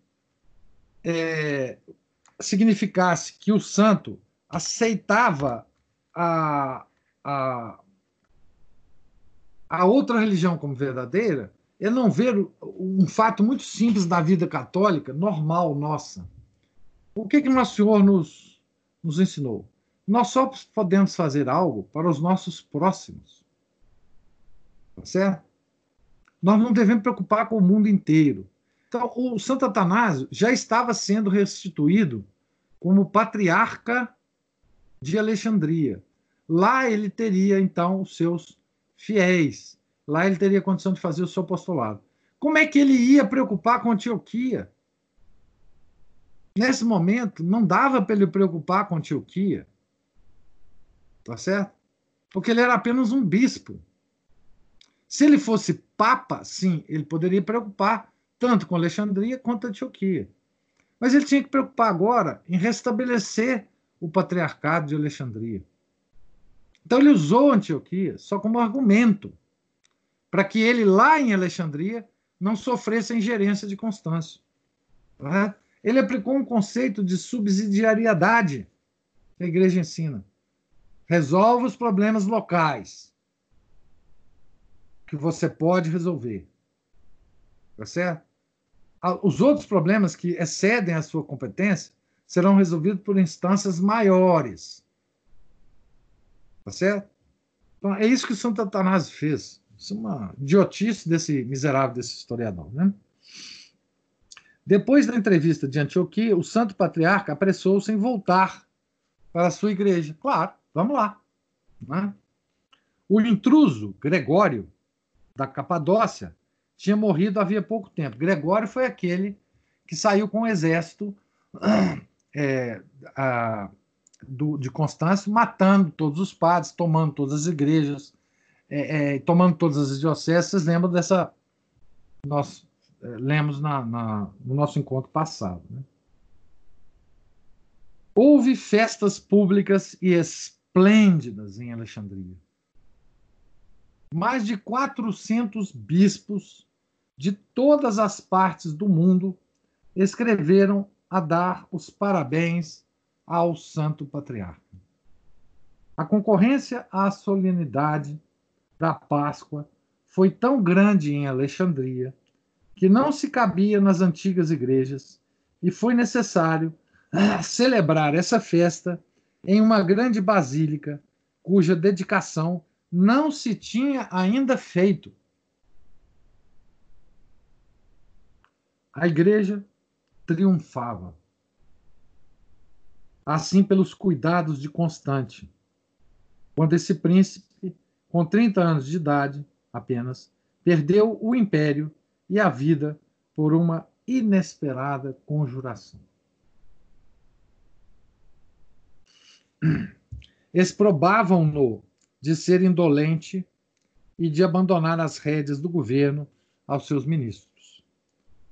é, significasse que o santo aceitava a, a, a outra religião como verdadeira é não ver um fato muito simples da vida católica, normal nossa. O que, que Nosso Senhor nos, nos ensinou? Nós só podemos fazer algo para os nossos próximos. Tá certo? Nós não devemos preocupar com o mundo inteiro. Então, o Santo Atanásio já estava sendo restituído como patriarca de Alexandria. Lá ele teria, então, os seus fiéis, Lá ele teria condição de fazer o seu apostolado. Como é que ele ia preocupar com Antioquia? Nesse momento, não dava para ele preocupar com Antioquia. Tá certo? Porque ele era apenas um bispo. Se ele fosse papa, sim, ele poderia preocupar tanto com Alexandria quanto Antioquia. Mas ele tinha que preocupar agora em restabelecer o patriarcado de Alexandria. Então ele usou Antioquia só como argumento para que ele, lá em Alexandria, não sofresse a ingerência de Constâncio. Tá? Ele aplicou um conceito de subsidiariedade que a igreja ensina. Resolve os problemas locais que você pode resolver. Tá certo? Os outros problemas que excedem a sua competência serão resolvidos por instâncias maiores. Tá certo? Então, é isso que o Santo Atanásio fez. Isso é uma idiotice desse miserável desse historiador. Né? Depois da entrevista de Antioquia, o santo patriarca apressou-se em voltar para a sua igreja. Claro, vamos lá. Né? O intruso, Gregório, da Capadócia, tinha morrido havia pouco tempo. Gregório foi aquele que saiu com o exército é, a, do, de Constâncio, matando todos os padres, tomando todas as igrejas, é, é, tomando todas as dioceses. Vocês lembram dessa. Nós é, lemos na, na, no nosso encontro passado. Né? Houve festas públicas e esplêndidas em Alexandria. Mais de 400 bispos de todas as partes do mundo escreveram a dar os parabéns ao Santo Patriarca. A concorrência à solenidade da Páscoa foi tão grande em Alexandria que não se cabia nas antigas igrejas e foi necessário ah, celebrar essa festa em uma grande basílica cuja dedicação não se tinha ainda feito. A igreja triunfava. Assim, pelos cuidados de Constante, quando esse príncipe, com 30 anos de idade apenas, perdeu o império e a vida por uma inesperada conjuração. Exprobavam-no de ser indolente e de abandonar as rédeas do governo aos seus ministros.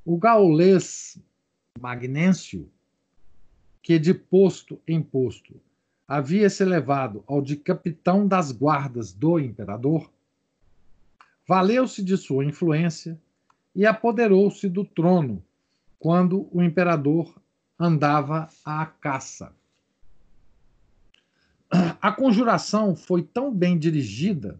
O gaulês Magnêncio, que de posto em posto havia se elevado ao de capitão das guardas do imperador, valeu-se de sua influência e apoderou-se do trono quando o imperador andava à caça. A conjuração foi tão bem dirigida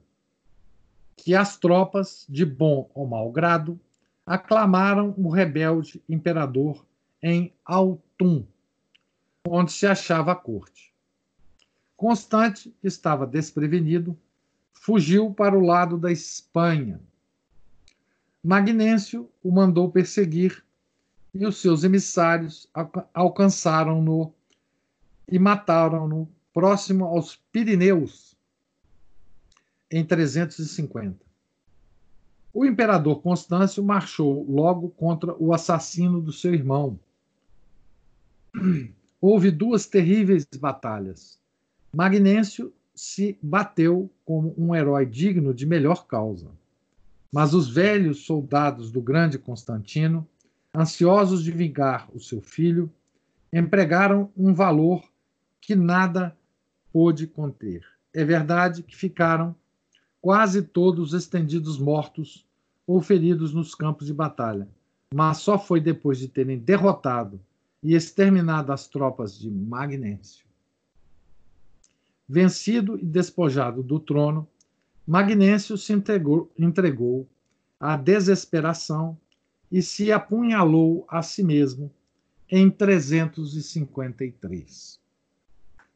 que as tropas, de bom ou mau grado, aclamaram o rebelde imperador em Altum, onde se achava a corte. Constante, que estava desprevenido, fugiu para o lado da Espanha. Magnêncio o mandou perseguir e os seus emissários alcançaram-no e mataram-no próximo aos Pirineus em 350. O imperador Constâncio marchou logo contra o assassino do seu irmão, houve duas terríveis batalhas. Magnêncio se bateu como um herói digno de melhor causa. Mas os velhos soldados do grande Constantino, ansiosos de vingar o seu filho, empregaram um valor que nada pôde conter. É verdade que ficaram quase todos estendidos mortos ou feridos nos campos de batalha, mas só foi depois de terem derrotado e exterminado as tropas de Magnêncio. Vencido e despojado do trono, Magnêncio se entregou, entregou à desesperação e se apunhalou a si mesmo em 353.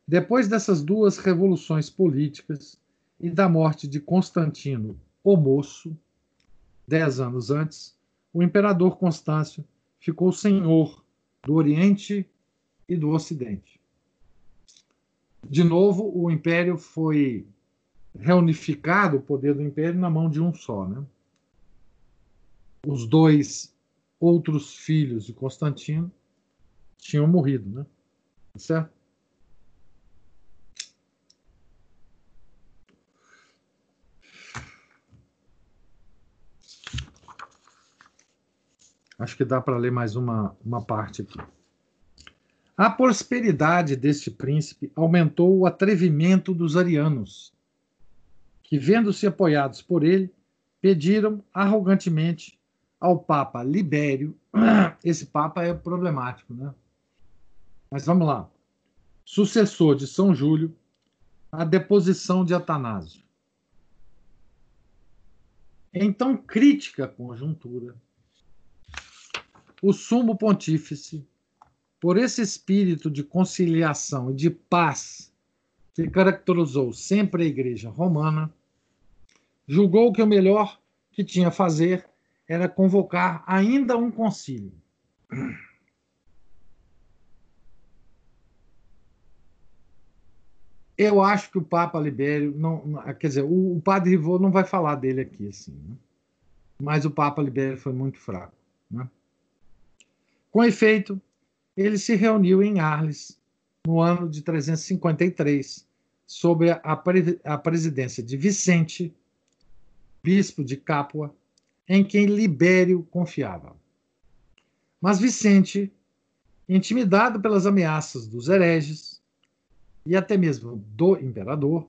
Depois dessas duas revoluções políticas e da morte de Constantino o Moço, dez anos antes, o imperador Constâncio ficou senhor do Oriente e do Ocidente. De novo, o império foi reunificado, o poder do império, na mão de um só. Né? Os dois outros filhos de Constantino tinham morrido, né? certo? Acho que dá para ler mais uma, uma parte aqui. A prosperidade deste príncipe aumentou o atrevimento dos arianos, que, vendo-se apoiados por ele, pediram arrogantemente ao Papa Libério. Esse Papa é problemático, né? Mas vamos lá. Sucessor de São Júlio, a deposição de Atanásio. Em tão crítica conjuntura, o sumo pontífice, por esse espírito de conciliação e de paz que caracterizou sempre a Igreja Romana, julgou que o melhor que tinha a fazer era convocar ainda um concílio. Eu acho que o Papa Libério não, quer dizer, o, o Padre Rivô não vai falar dele aqui assim, né? mas o Papa Libério foi muito fraco, né? Com efeito, ele se reuniu em Arles no ano de 353, sob a, pre a presidência de Vicente, bispo de Capua, em quem Libério confiava. Mas Vicente, intimidado pelas ameaças dos hereges e até mesmo do imperador,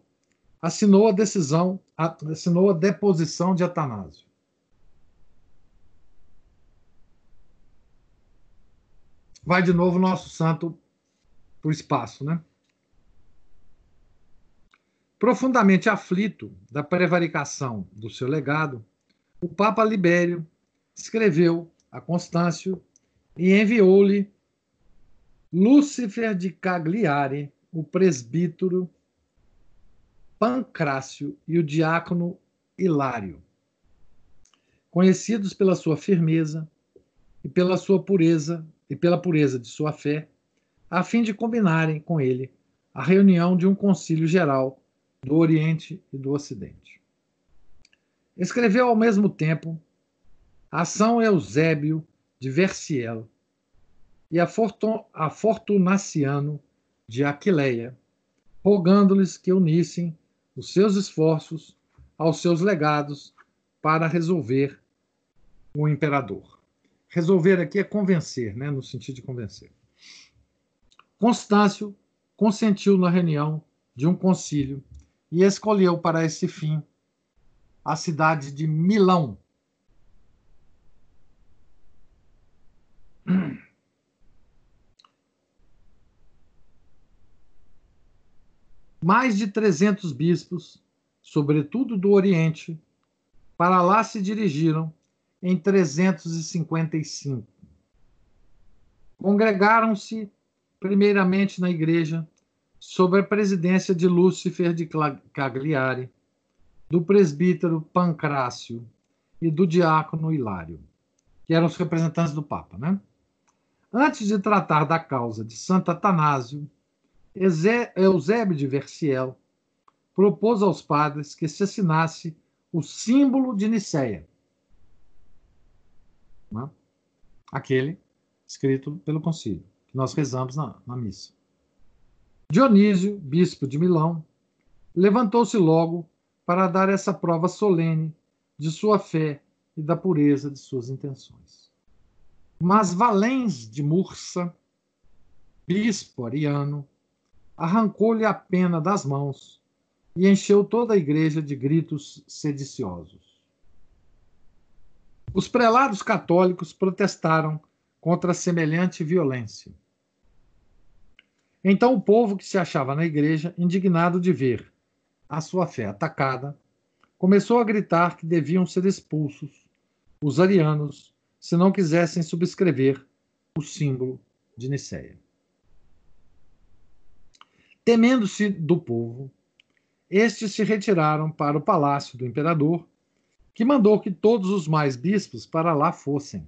assinou a decisão, assinou a deposição de Atanásio. Vai de novo nosso santo para o espaço, né? Profundamente aflito da prevaricação do seu legado, o Papa Libério escreveu a Constâncio e enviou-lhe Lúcifer de Cagliari, o presbítero Pancrácio e o diácono Hilário, conhecidos pela sua firmeza e pela sua pureza e pela pureza de sua fé, a fim de combinarem com ele a reunião de um concílio geral do Oriente e do Ocidente. Escreveu ao mesmo tempo a São Eusébio de Versiel e a, a Fortunaciano de Aquileia, rogando-lhes que unissem os seus esforços aos seus legados para resolver o imperador. Resolver aqui é convencer, né, no sentido de convencer. Constâncio consentiu na reunião de um concílio e escolheu para esse fim a cidade de Milão. Mais de 300 bispos, sobretudo do Oriente, para lá se dirigiram em 355. Congregaram-se primeiramente na igreja sob a presidência de Lúcifer de Cagliari, do presbítero Pancrácio e do diácono Hilário, que eram os representantes do Papa. Né? Antes de tratar da causa de Santo Atanásio, Eusébio de Versiel propôs aos padres que se assinasse o símbolo de Nicéia, né? aquele escrito pelo concílio, que nós rezamos na, na missa. Dionísio, bispo de Milão, levantou-se logo para dar essa prova solene de sua fé e da pureza de suas intenções. Mas Valens de Mursa, bispo ariano, arrancou-lhe a pena das mãos e encheu toda a igreja de gritos sediciosos. Os prelados católicos protestaram contra semelhante violência. Então o povo que se achava na igreja, indignado de ver a sua fé atacada, começou a gritar que deviam ser expulsos os arianos se não quisessem subscrever o símbolo de Nicéia. Temendo-se do povo, estes se retiraram para o palácio do imperador, que mandou que todos os mais bispos para lá fossem.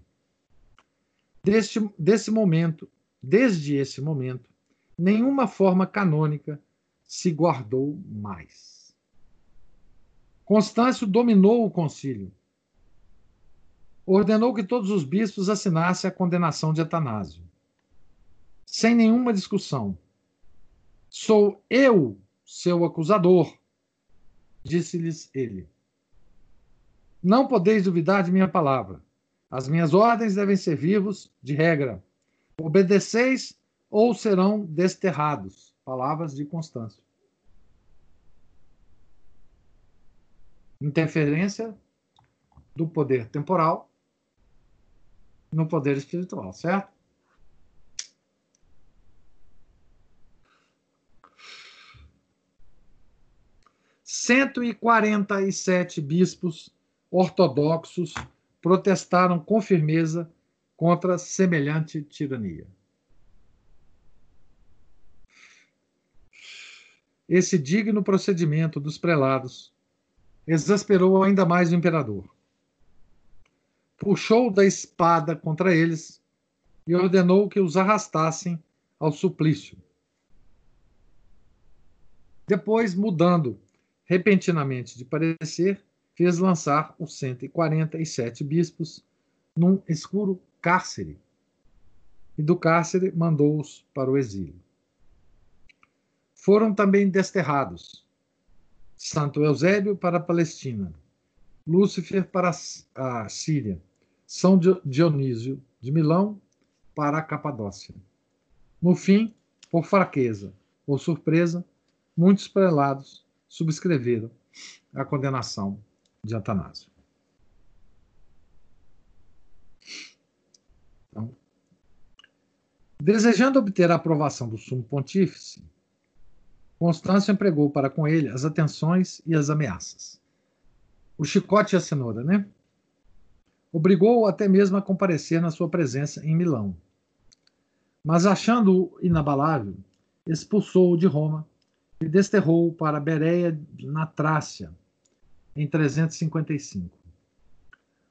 Deste, desse momento, desde esse momento, nenhuma forma canônica se guardou mais. Constâncio dominou o concílio. Ordenou que todos os bispos assinassem a condenação de Atanásio. Sem nenhuma discussão. Sou eu seu acusador, disse-lhes ele. Não podeis duvidar de minha palavra. As minhas ordens devem servir-vos de regra. Obedeceis ou serão desterrados. Palavras de Constâncio. Interferência do poder temporal no poder espiritual, certo? Cento e quarenta e sete bispos ortodoxos protestaram com firmeza contra semelhante tirania. Esse digno procedimento dos prelados exasperou ainda mais o imperador. Puxou da espada contra eles e ordenou que os arrastassem ao suplício. Depois, mudando repentinamente de parecer, fez lançar os 147 bispos num escuro cárcere, e do cárcere mandou-os para o exílio. Foram também desterrados. Santo Eusébio para a Palestina, Lúcifer para a Síria, São Dionísio de Milão para a Capadócia. No fim, por fraqueza ou surpresa, muitos prelados subscreveram a condenação de Atanásio. Então, desejando obter a aprovação do sumo pontífice, Constâncio empregou para com ele as atenções e as ameaças. O chicote e a cenoura, né? Obrigou-o até mesmo a comparecer na sua presença em Milão. Mas, achando-o inabalável, expulsou-o de Roma e desterrou-o para Bereia na Trácia, em 355.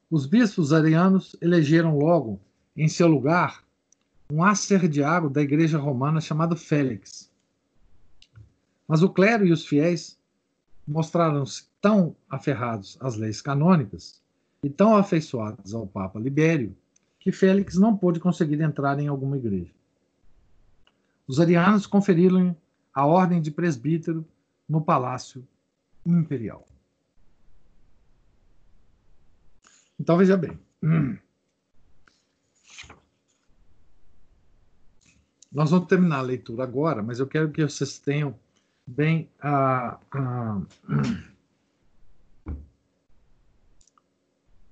Os bispos arianos elegeram logo, em seu lugar, um acerdiago da igreja romana chamado Félix, mas o clero e os fiéis mostraram-se tão aferrados às leis canônicas e tão afeiçoados ao Papa Libério que Félix não pôde conseguir entrar em alguma igreja. Os arianos conferiram a ordem de presbítero no palácio imperial. Então veja bem. Nós vamos terminar a leitura agora, mas eu quero que vocês tenham bem a, a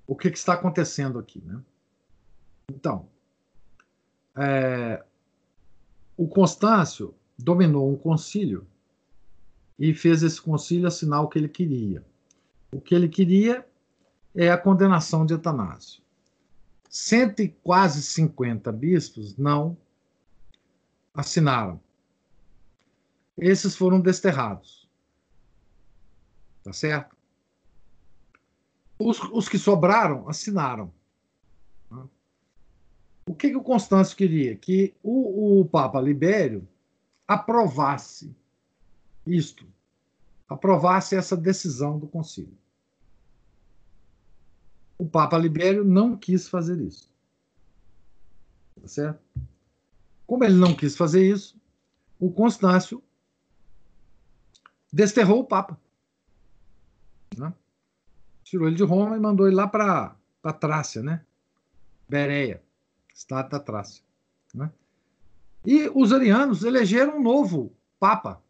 o que, que, está acontecendo aqui, né? Então, é, o Constâncio dominou um concílio e fez esse concílio assinar o que ele queria. O que ele queria é a condenação de Etanásio. Cento e quase 50 bispos não assinaram esses foram desterrados. Tá certo? Os, os que sobraram assinaram. O que, que o Constâncio queria? Que o, o Papa Libério aprovasse isto, aprovasse essa decisão do concílio. O Papa Libério não quis fazer isso. Tá certo? Como ele não quis fazer isso, o Constâncio desterrou o Papa. Né? Tirou ele de Roma e mandou ele lá para Trácia, né? Bereia, estado da Trácia. Né? E os arianos elegeram um novo Papa.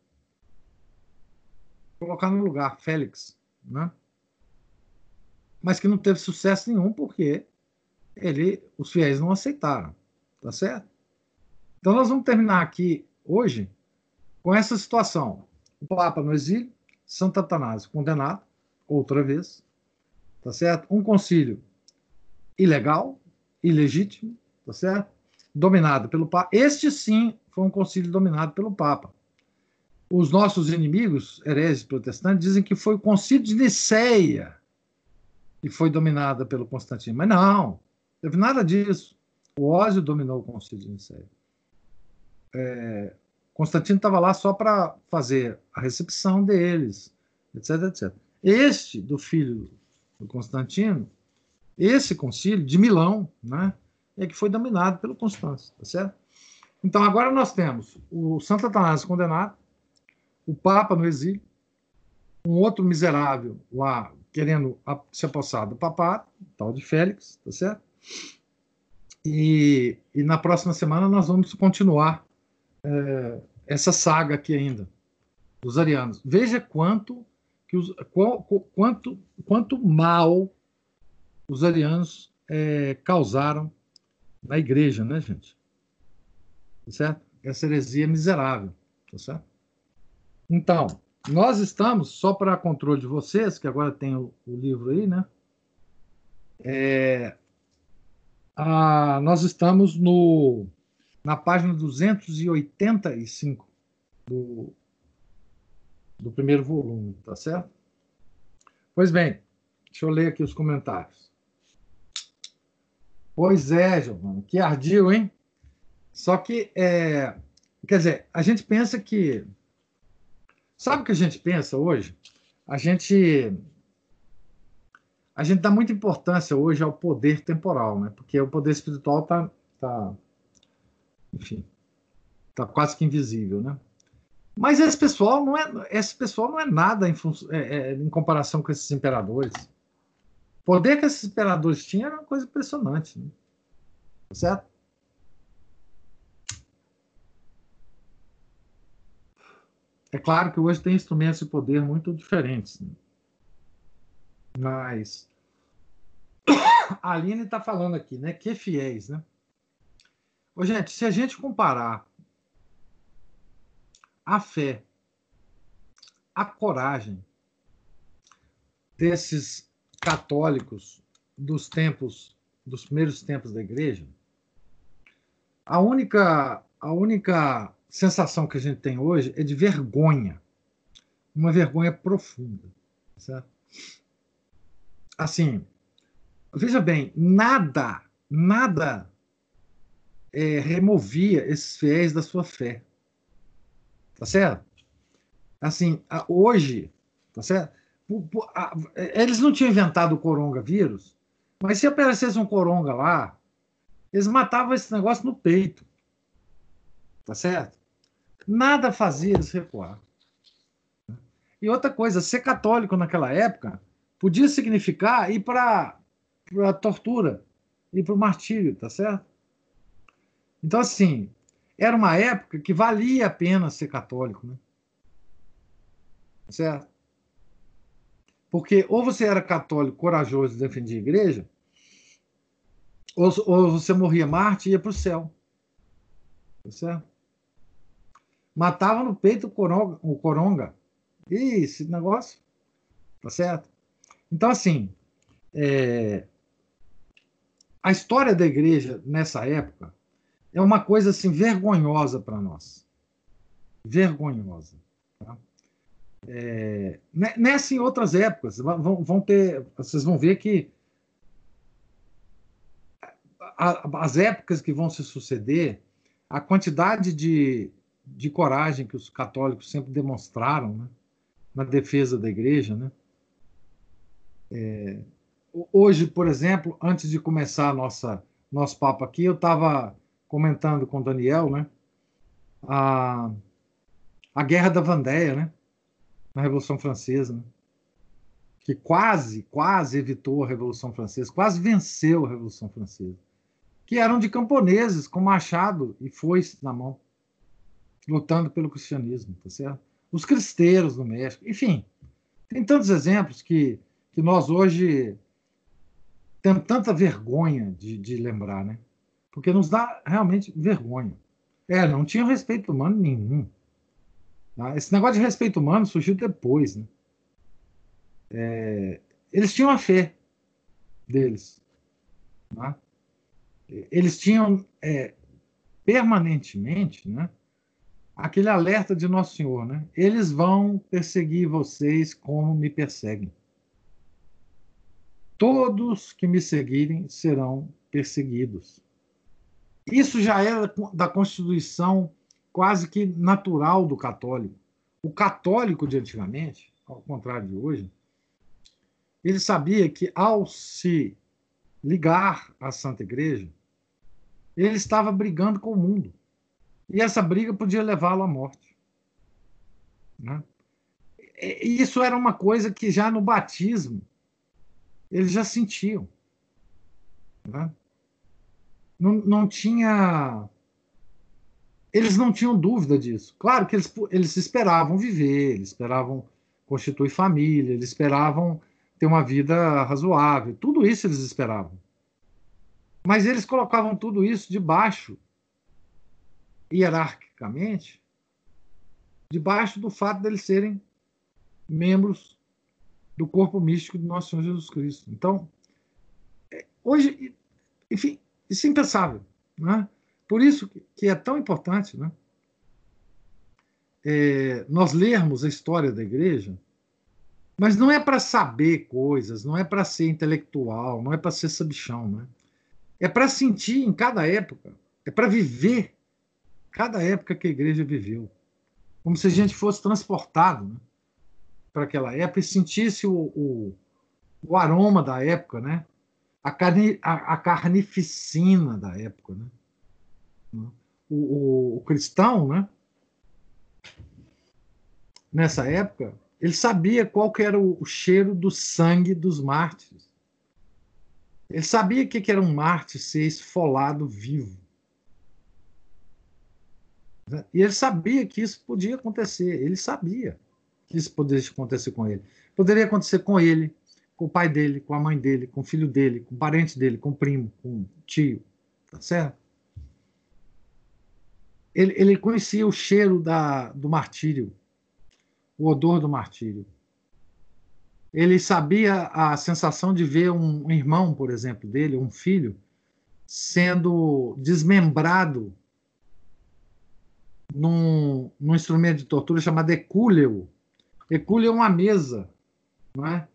Colocar no lugar, Félix. Né? Mas que não teve sucesso nenhum porque ele, os fiéis não aceitaram. Tá certo? Então nós vamos terminar aqui hoje com essa situação o Papa no exílio, Santo Atanásio condenado, outra vez, tá certo? Um concílio ilegal, ilegítimo, tá certo? Dominado pelo Papa. Este sim foi um concílio dominado pelo Papa. Os nossos inimigos, hereges protestantes, dizem que foi o concílio de Niceia que foi dominada pelo Constantino. Mas não, teve nada disso. O Ósio dominou o concílio de Niceia. É, Constantino estava lá só para fazer a recepção deles, etc, etc. Este do filho do Constantino, esse concílio de Milão, né, é que foi dominado pelo Constâncio, tá certo? Então agora nós temos o Santo Atanásio condenado, o Papa no exílio, um outro miserável lá querendo se apossar do papado, tal de Félix, tá certo? E, e na próxima semana nós vamos continuar é, essa saga aqui ainda dos arianos. Veja quanto que os, qual, quanto quanto mal os arianos é, causaram na igreja, né, gente? Tá certo? Essa heresia miserável, tá certo? Então, nós estamos, só para controle de vocês, que agora tem o, o livro aí, né? É, a, nós estamos no na página 285 do, do primeiro volume, tá certo? Pois bem, deixa eu ler aqui os comentários. Pois é, Giovanni, que ardil, hein? Só que, é, quer dizer, a gente pensa que. Sabe o que a gente pensa hoje? A gente. A gente dá muita importância hoje ao poder temporal, né? Porque o poder espiritual está tá enfim, está quase que invisível, né? Mas esse pessoal não é, esse pessoal não é nada em, é, é, em comparação com esses imperadores. O poder que esses imperadores tinham era uma coisa impressionante. Né? Tá certo? É claro que hoje tem instrumentos de poder muito diferentes. Né? Mas a Aline está falando aqui, né? Que fiéis, né? Ô, gente, se a gente comparar a fé, a coragem desses católicos dos tempos, dos primeiros tempos da igreja, a única, a única sensação que a gente tem hoje é de vergonha, uma vergonha profunda, certo? Assim, veja bem, nada, nada é, removia esses fiéis da sua fé. Tá certo? Assim, hoje, tá certo? Eles não tinham inventado o coronavírus, mas se aparecesse um coronga lá, eles matavam esse negócio no peito. Tá certo? Nada fazia eles recuar. E outra coisa, ser católico naquela época podia significar ir para a tortura, ir para o martírio, tá certo? Então, assim, era uma época que valia a pena ser católico, né? Certo? Porque ou você era católico corajoso e defendia a igreja, ou, ou você morria Marte e ia para o céu. Tá certo? Matava no peito o coronga. O coronga. E esse negócio. Tá certo? Então, assim, é, a história da igreja nessa época é uma coisa assim vergonhosa para nós. Vergonhosa. Tá? É, nessa e outras épocas, vão, vão, ter, vocês vão ver que as épocas que vão se suceder, a quantidade de, de coragem que os católicos sempre demonstraram né, na defesa da igreja. Né? É, hoje, por exemplo, antes de começar nossa nosso papo aqui, eu estava comentando com o Daniel, né? A, a Guerra da Vandéia, né? Na Revolução Francesa, né? que quase, quase evitou a Revolução Francesa, quase venceu a Revolução Francesa, que eram de camponeses com machado e foice na mão, lutando pelo cristianismo, tá certo? Os cristeiros no México, enfim, tem tantos exemplos que, que nós hoje temos tanta vergonha de, de lembrar, né? porque nos dá realmente vergonha. É, não tinha respeito humano nenhum. Tá? Esse negócio de respeito humano surgiu depois. Né? É, eles tinham a fé deles. Tá? Eles tinham é, permanentemente né, aquele alerta de Nosso Senhor. Né? Eles vão perseguir vocês como me perseguem. Todos que me seguirem serão perseguidos. Isso já era da Constituição quase que natural do católico. O católico de antigamente, ao contrário de hoje, ele sabia que ao se ligar à Santa Igreja, ele estava brigando com o mundo. E essa briga podia levá-lo à morte. Né? E isso era uma coisa que já no batismo eles já sentiam. Né? não, não tinha. Eles não tinham dúvida disso. Claro que eles, eles esperavam viver, eles esperavam constituir família, eles esperavam ter uma vida razoável, tudo isso eles esperavam. Mas eles colocavam tudo isso debaixo, hierarquicamente, debaixo do fato deles serem membros do corpo místico do nosso Senhor Jesus Cristo. Então, é, hoje, enfim, isso é impensável. Né? Por isso que é tão importante né? É, nós lermos a história da igreja, mas não é para saber coisas, não é para ser intelectual, não é para ser sabichão. Né? É para sentir em cada época, é para viver cada época que a igreja viveu. Como se a gente fosse transportado né, para aquela época e sentisse o, o, o aroma da época, né? a, carne, a, a carnificina da época. Né? O, o, o, cristão, né? nessa época, ele sabia qual que era o, cheiro do sangue dos mártires. Ele sabia que era um mártir ser esfolado vivo. E ele sabia que isso podia acontecer. Ele sabia que isso poderia acontecer com ele. Poderia acontecer com ele, com o pai dele, com a mãe dele, com o filho dele, com o parente dele, com o primo, com o tio. Tá certo? Ele, ele conhecia o cheiro da, do martírio o odor do martírio. Ele sabia a sensação de ver um irmão, por exemplo, dele, um filho, sendo desmembrado num, num instrumento de tortura chamado ecúleo. Ecúleo é uma mesa, não é?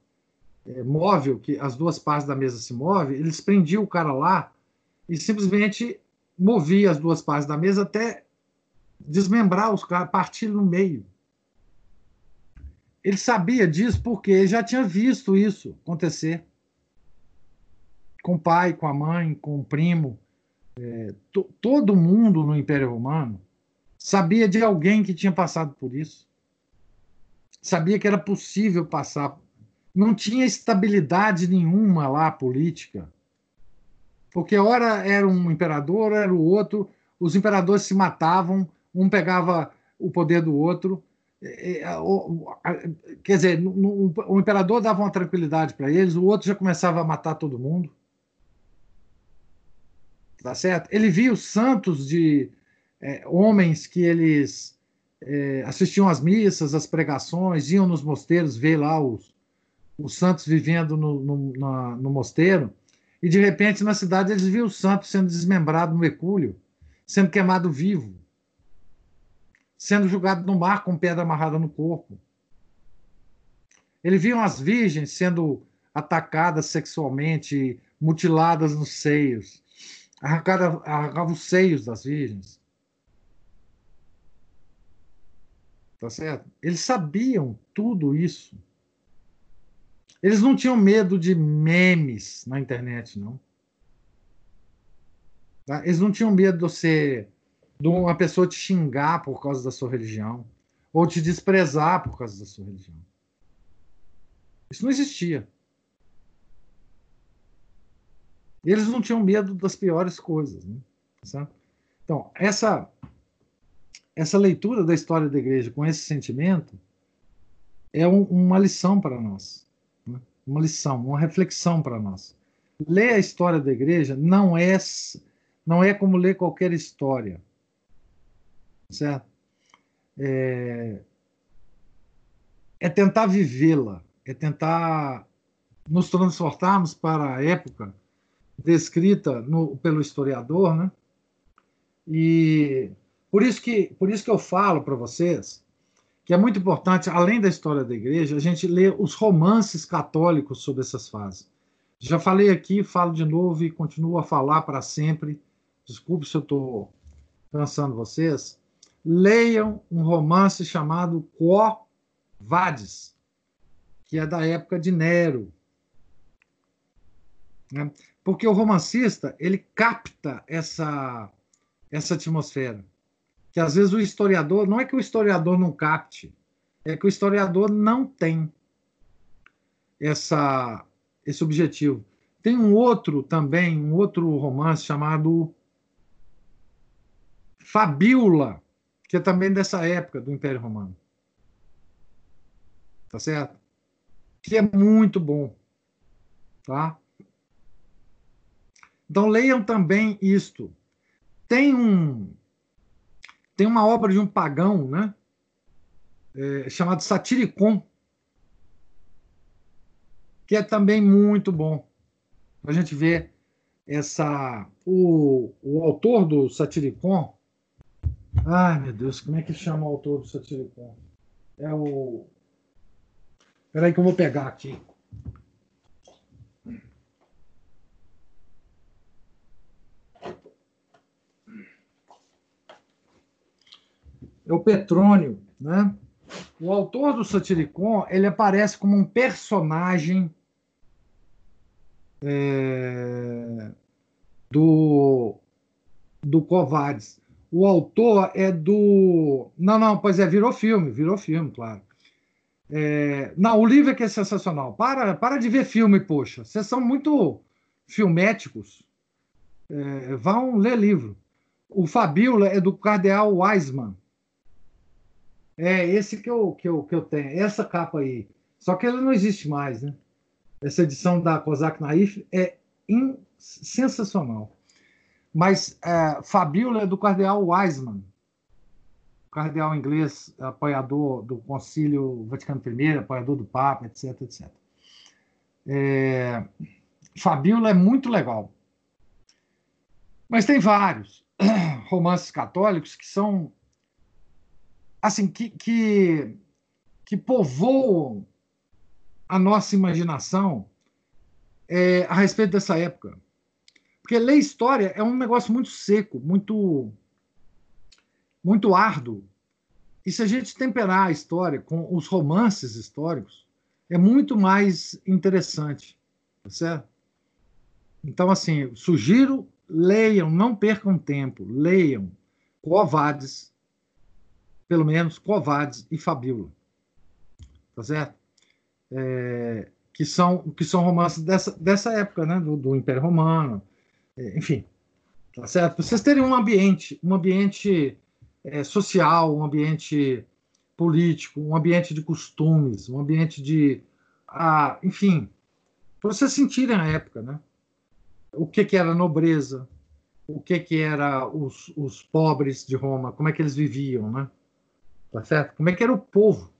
é? móvel, que as duas partes da mesa se movem. Eles prendiam o cara lá e simplesmente movia as duas partes da mesa até desmembrar os caras, partir no meio ele sabia disso porque ele já tinha visto isso acontecer com o pai, com a mãe, com o primo. É, todo mundo no Império Romano sabia de alguém que tinha passado por isso. Sabia que era possível passar. Não tinha estabilidade nenhuma lá política. Porque, ora era um imperador, era o outro, os imperadores se matavam, um pegava o poder do outro quer dizer, o imperador dava uma tranquilidade para eles, o outro já começava a matar todo mundo. Tá certo? Ele via os santos de é, homens que eles é, assistiam às missas, às pregações, iam nos mosteiros ver lá os, os santos vivendo no, no, na, no mosteiro, e de repente na cidade eles viam os santos sendo desmembrados no ecúlio, sendo queimado vivo sendo jogado no mar com pedra amarrada no corpo. Ele viam as virgens sendo atacadas sexualmente, mutiladas nos seios, arrancava, arrancava os seios das virgens. Tá certo? Eles sabiam tudo isso. Eles não tinham medo de memes na internet, não. Tá? Eles não tinham medo de você de uma pessoa te xingar por causa da sua religião, ou te desprezar por causa da sua religião. Isso não existia. Eles não tinham medo das piores coisas. Né? Então, essa, essa leitura da história da igreja com esse sentimento é um, uma lição para nós. Né? Uma lição, uma reflexão para nós. Ler a história da igreja não é, não é como ler qualquer história certo? É, é tentar vivê-la, é tentar nos transportarmos para a época descrita no, pelo historiador, né? E por isso que por isso que eu falo para vocês que é muito importante, além da história da igreja, a gente ler os romances católicos sobre essas fases. Já falei aqui, falo de novo e continuo a falar para sempre. Desculpe se eu estou cansando vocês leiam um romance chamado Quo Vadis, que é da época de Nero. Né? Porque o romancista ele capta essa, essa atmosfera. Que às vezes o historiador, não é que o historiador não capte, é que o historiador não tem essa, esse objetivo. Tem um outro também, um outro romance chamado Fabíola, que é também dessa época do Império Romano. Tá certo? Que é muito bom. Tá? Então leiam também isto. Tem um tem uma obra de um pagão, né? É, chamado Satiricon, que é também muito bom. A gente vê essa o, o autor do Satiricon Ai, meu Deus, como é que chama o autor do Satiricon? É o. Espera que eu vou pegar aqui. É o Petrônio, né? O autor do Satiricon, ele aparece como um personagem é, do do Covades. O autor é do. Não, não, pois é, virou filme, virou filme, claro. É, não, o livro é que é sensacional. Para, para de ver filme, poxa. Vocês são muito filméticos. É, vão ler livro. O Fabíola é do Cardeal Wiseman. É esse que eu, que, eu, que eu tenho. Essa capa aí. Só que ele não existe mais, né? Essa edição da Kozak Naif é in, sensacional. Mas é, Fabíola é do Cardeal Wiseman cardeal inglês, apoiador do Concílio Vaticano I, apoiador do Papa, etc, etc. É, Fabíola é muito legal. Mas tem vários romances católicos que são assim que, que, que povoam a nossa imaginação é, a respeito dessa época. Porque ler história é um negócio muito seco, muito muito árduo. E se a gente temperar a história com os romances históricos, é muito mais interessante, tá certo? Então, assim, sugiro, leiam, não percam tempo, leiam Covades, pelo menos Covades e Fabíola, tá certo? É, que, são, que são romances dessa, dessa época, né? Do, do Império Romano, é, enfim, tá certo? Vocês terem um ambiente, um ambiente é, social, um ambiente político, um ambiente de costumes, um ambiente de. Ah, enfim, para vocês sentirem a época, né? O que, que era nobreza, o que, que era os, os pobres de Roma, como é que eles viviam, né? Tá certo? Como é que era o povo.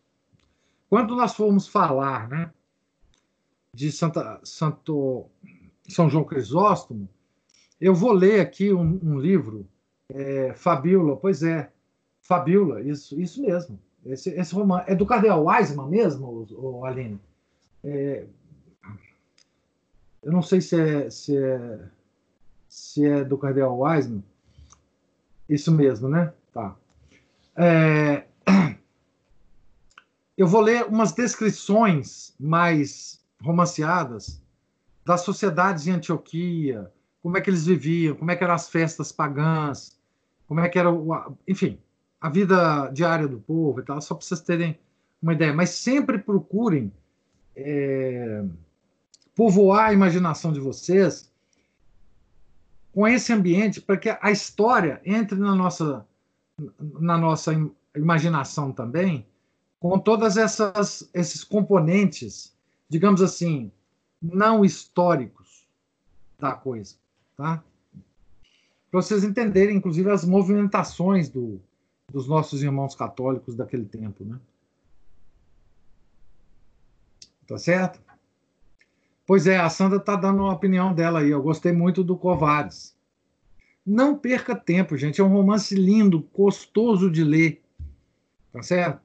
Quando nós formos falar, né, de Santa, Santo, São João Crisóstomo, eu vou ler aqui um, um livro é, Fabíola, pois é, Fabíola, isso, isso mesmo. Esse, esse romance é do Cardeal Wiseman mesmo, o, Aline? É, eu não sei se é, se é, se é do Cardeal Wiseman. Isso mesmo, né? Tá. É, eu vou ler umas descrições mais romanceadas das sociedades em Antioquia, como é que eles viviam, como é que eram as festas pagãs, como é que era o, enfim, a vida diária do povo e tal, só para vocês terem uma ideia. Mas sempre procurem é, povoar a imaginação de vocês com esse ambiente para que a história entre na nossa na nossa imaginação também com todas essas esses componentes digamos assim não históricos da coisa tá para vocês entenderem, inclusive, as movimentações do, dos nossos irmãos católicos daquele tempo, né? Tá certo? Pois é, a Sandra está dando uma opinião dela aí. Eu gostei muito do Covares. Não perca tempo, gente. É um romance lindo, gostoso de ler. Tá certo?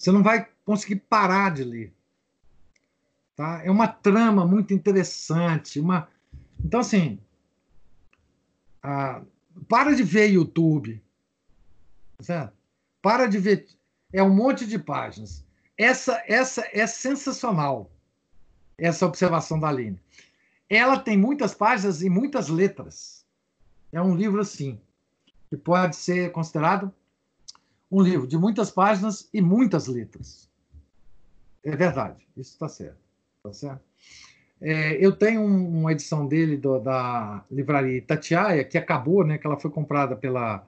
Você não vai conseguir parar de ler. Tá? É uma trama muito interessante. Uma... Então, assim, ah, para de ver YouTube. Certo? Para de ver. É um monte de páginas. Essa, essa é sensacional, essa observação da Aline. Ela tem muitas páginas e muitas letras. É um livro assim, que pode ser considerado um livro de muitas páginas e muitas letras. É verdade, isso está certo. Está certo? É, eu tenho um, uma edição dele do, da livraria Itatiaia, que acabou, né, que ela foi comprada pela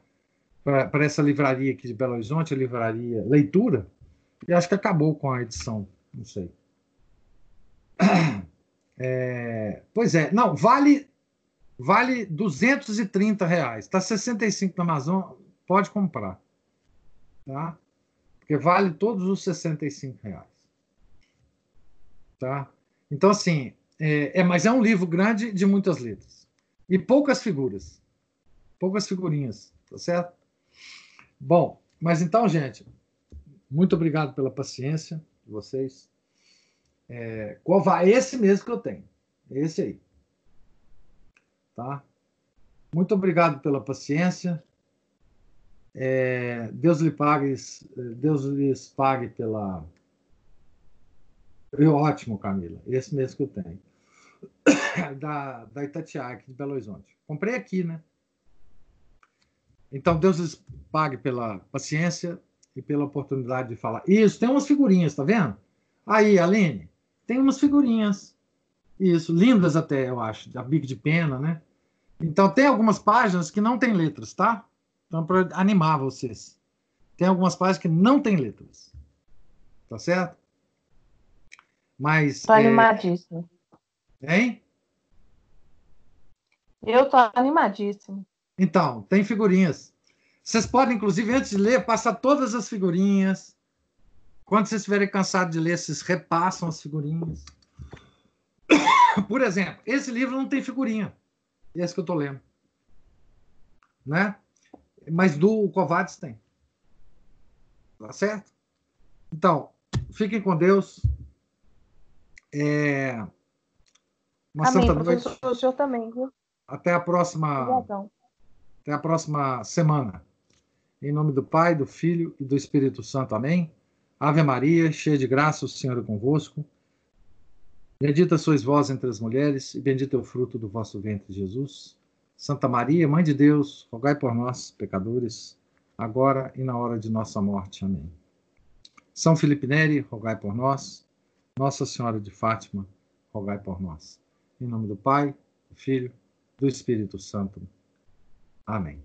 para essa livraria aqui de Belo Horizonte, a livraria Leitura, e acho que acabou com a edição, não sei. É, pois é, não, vale vale 230 reais, está 65 na Amazon, pode comprar, tá? Porque vale todos os 65 reais, tá? Então assim, é, é, mas é um livro grande de muitas letras. E poucas figuras. Poucas figurinhas, tá certo? Bom, mas então, gente, muito obrigado pela paciência de vocês. É, qual vai? Esse mesmo que eu tenho. Esse aí. Tá? Muito obrigado pela paciência. É, Deus lhe pague, Deus lhes pague pela. Ótimo, Camila. Esse mesmo que eu tenho. da, da Itatiaia, de Belo Horizonte. Comprei aqui, né? Então, Deus lhes pague pela paciência e pela oportunidade de falar. Isso, tem umas figurinhas, tá vendo? Aí, Aline, tem umas figurinhas. Isso, lindas até, eu acho, da bico de pena, né? Então, tem algumas páginas que não tem letras, tá? Então, para animar vocês. Tem algumas páginas que não tem letras. Tá certo? Mas. Tô é... animadíssimo. Hein? Eu tô animadíssimo. Então, tem figurinhas. Vocês podem, inclusive, antes de ler, passar todas as figurinhas. Quando vocês estiverem cansados de ler, vocês repassam as figurinhas. Por exemplo, esse livro não tem figurinha. Esse que eu estou lendo. Né? Mas do Covades tem. Tá certo? Então, fiquem com Deus. É... Uma Amém, santa noite. O senhor também, viu? Até a próxima. Obrigadão. Até a próxima semana. Em nome do Pai, do Filho e do Espírito Santo. Amém. Ave Maria, cheia de graça, o Senhor é convosco. Bendita sois vós entre as mulheres, e bendito é o fruto do vosso ventre, Jesus. Santa Maria, Mãe de Deus, rogai por nós, pecadores, agora e na hora de nossa morte. Amém. São Felipe Neri, rogai por nós. Nossa Senhora de Fátima, rogai por nós. Em nome do Pai, do Filho, do Espírito Santo. Amém.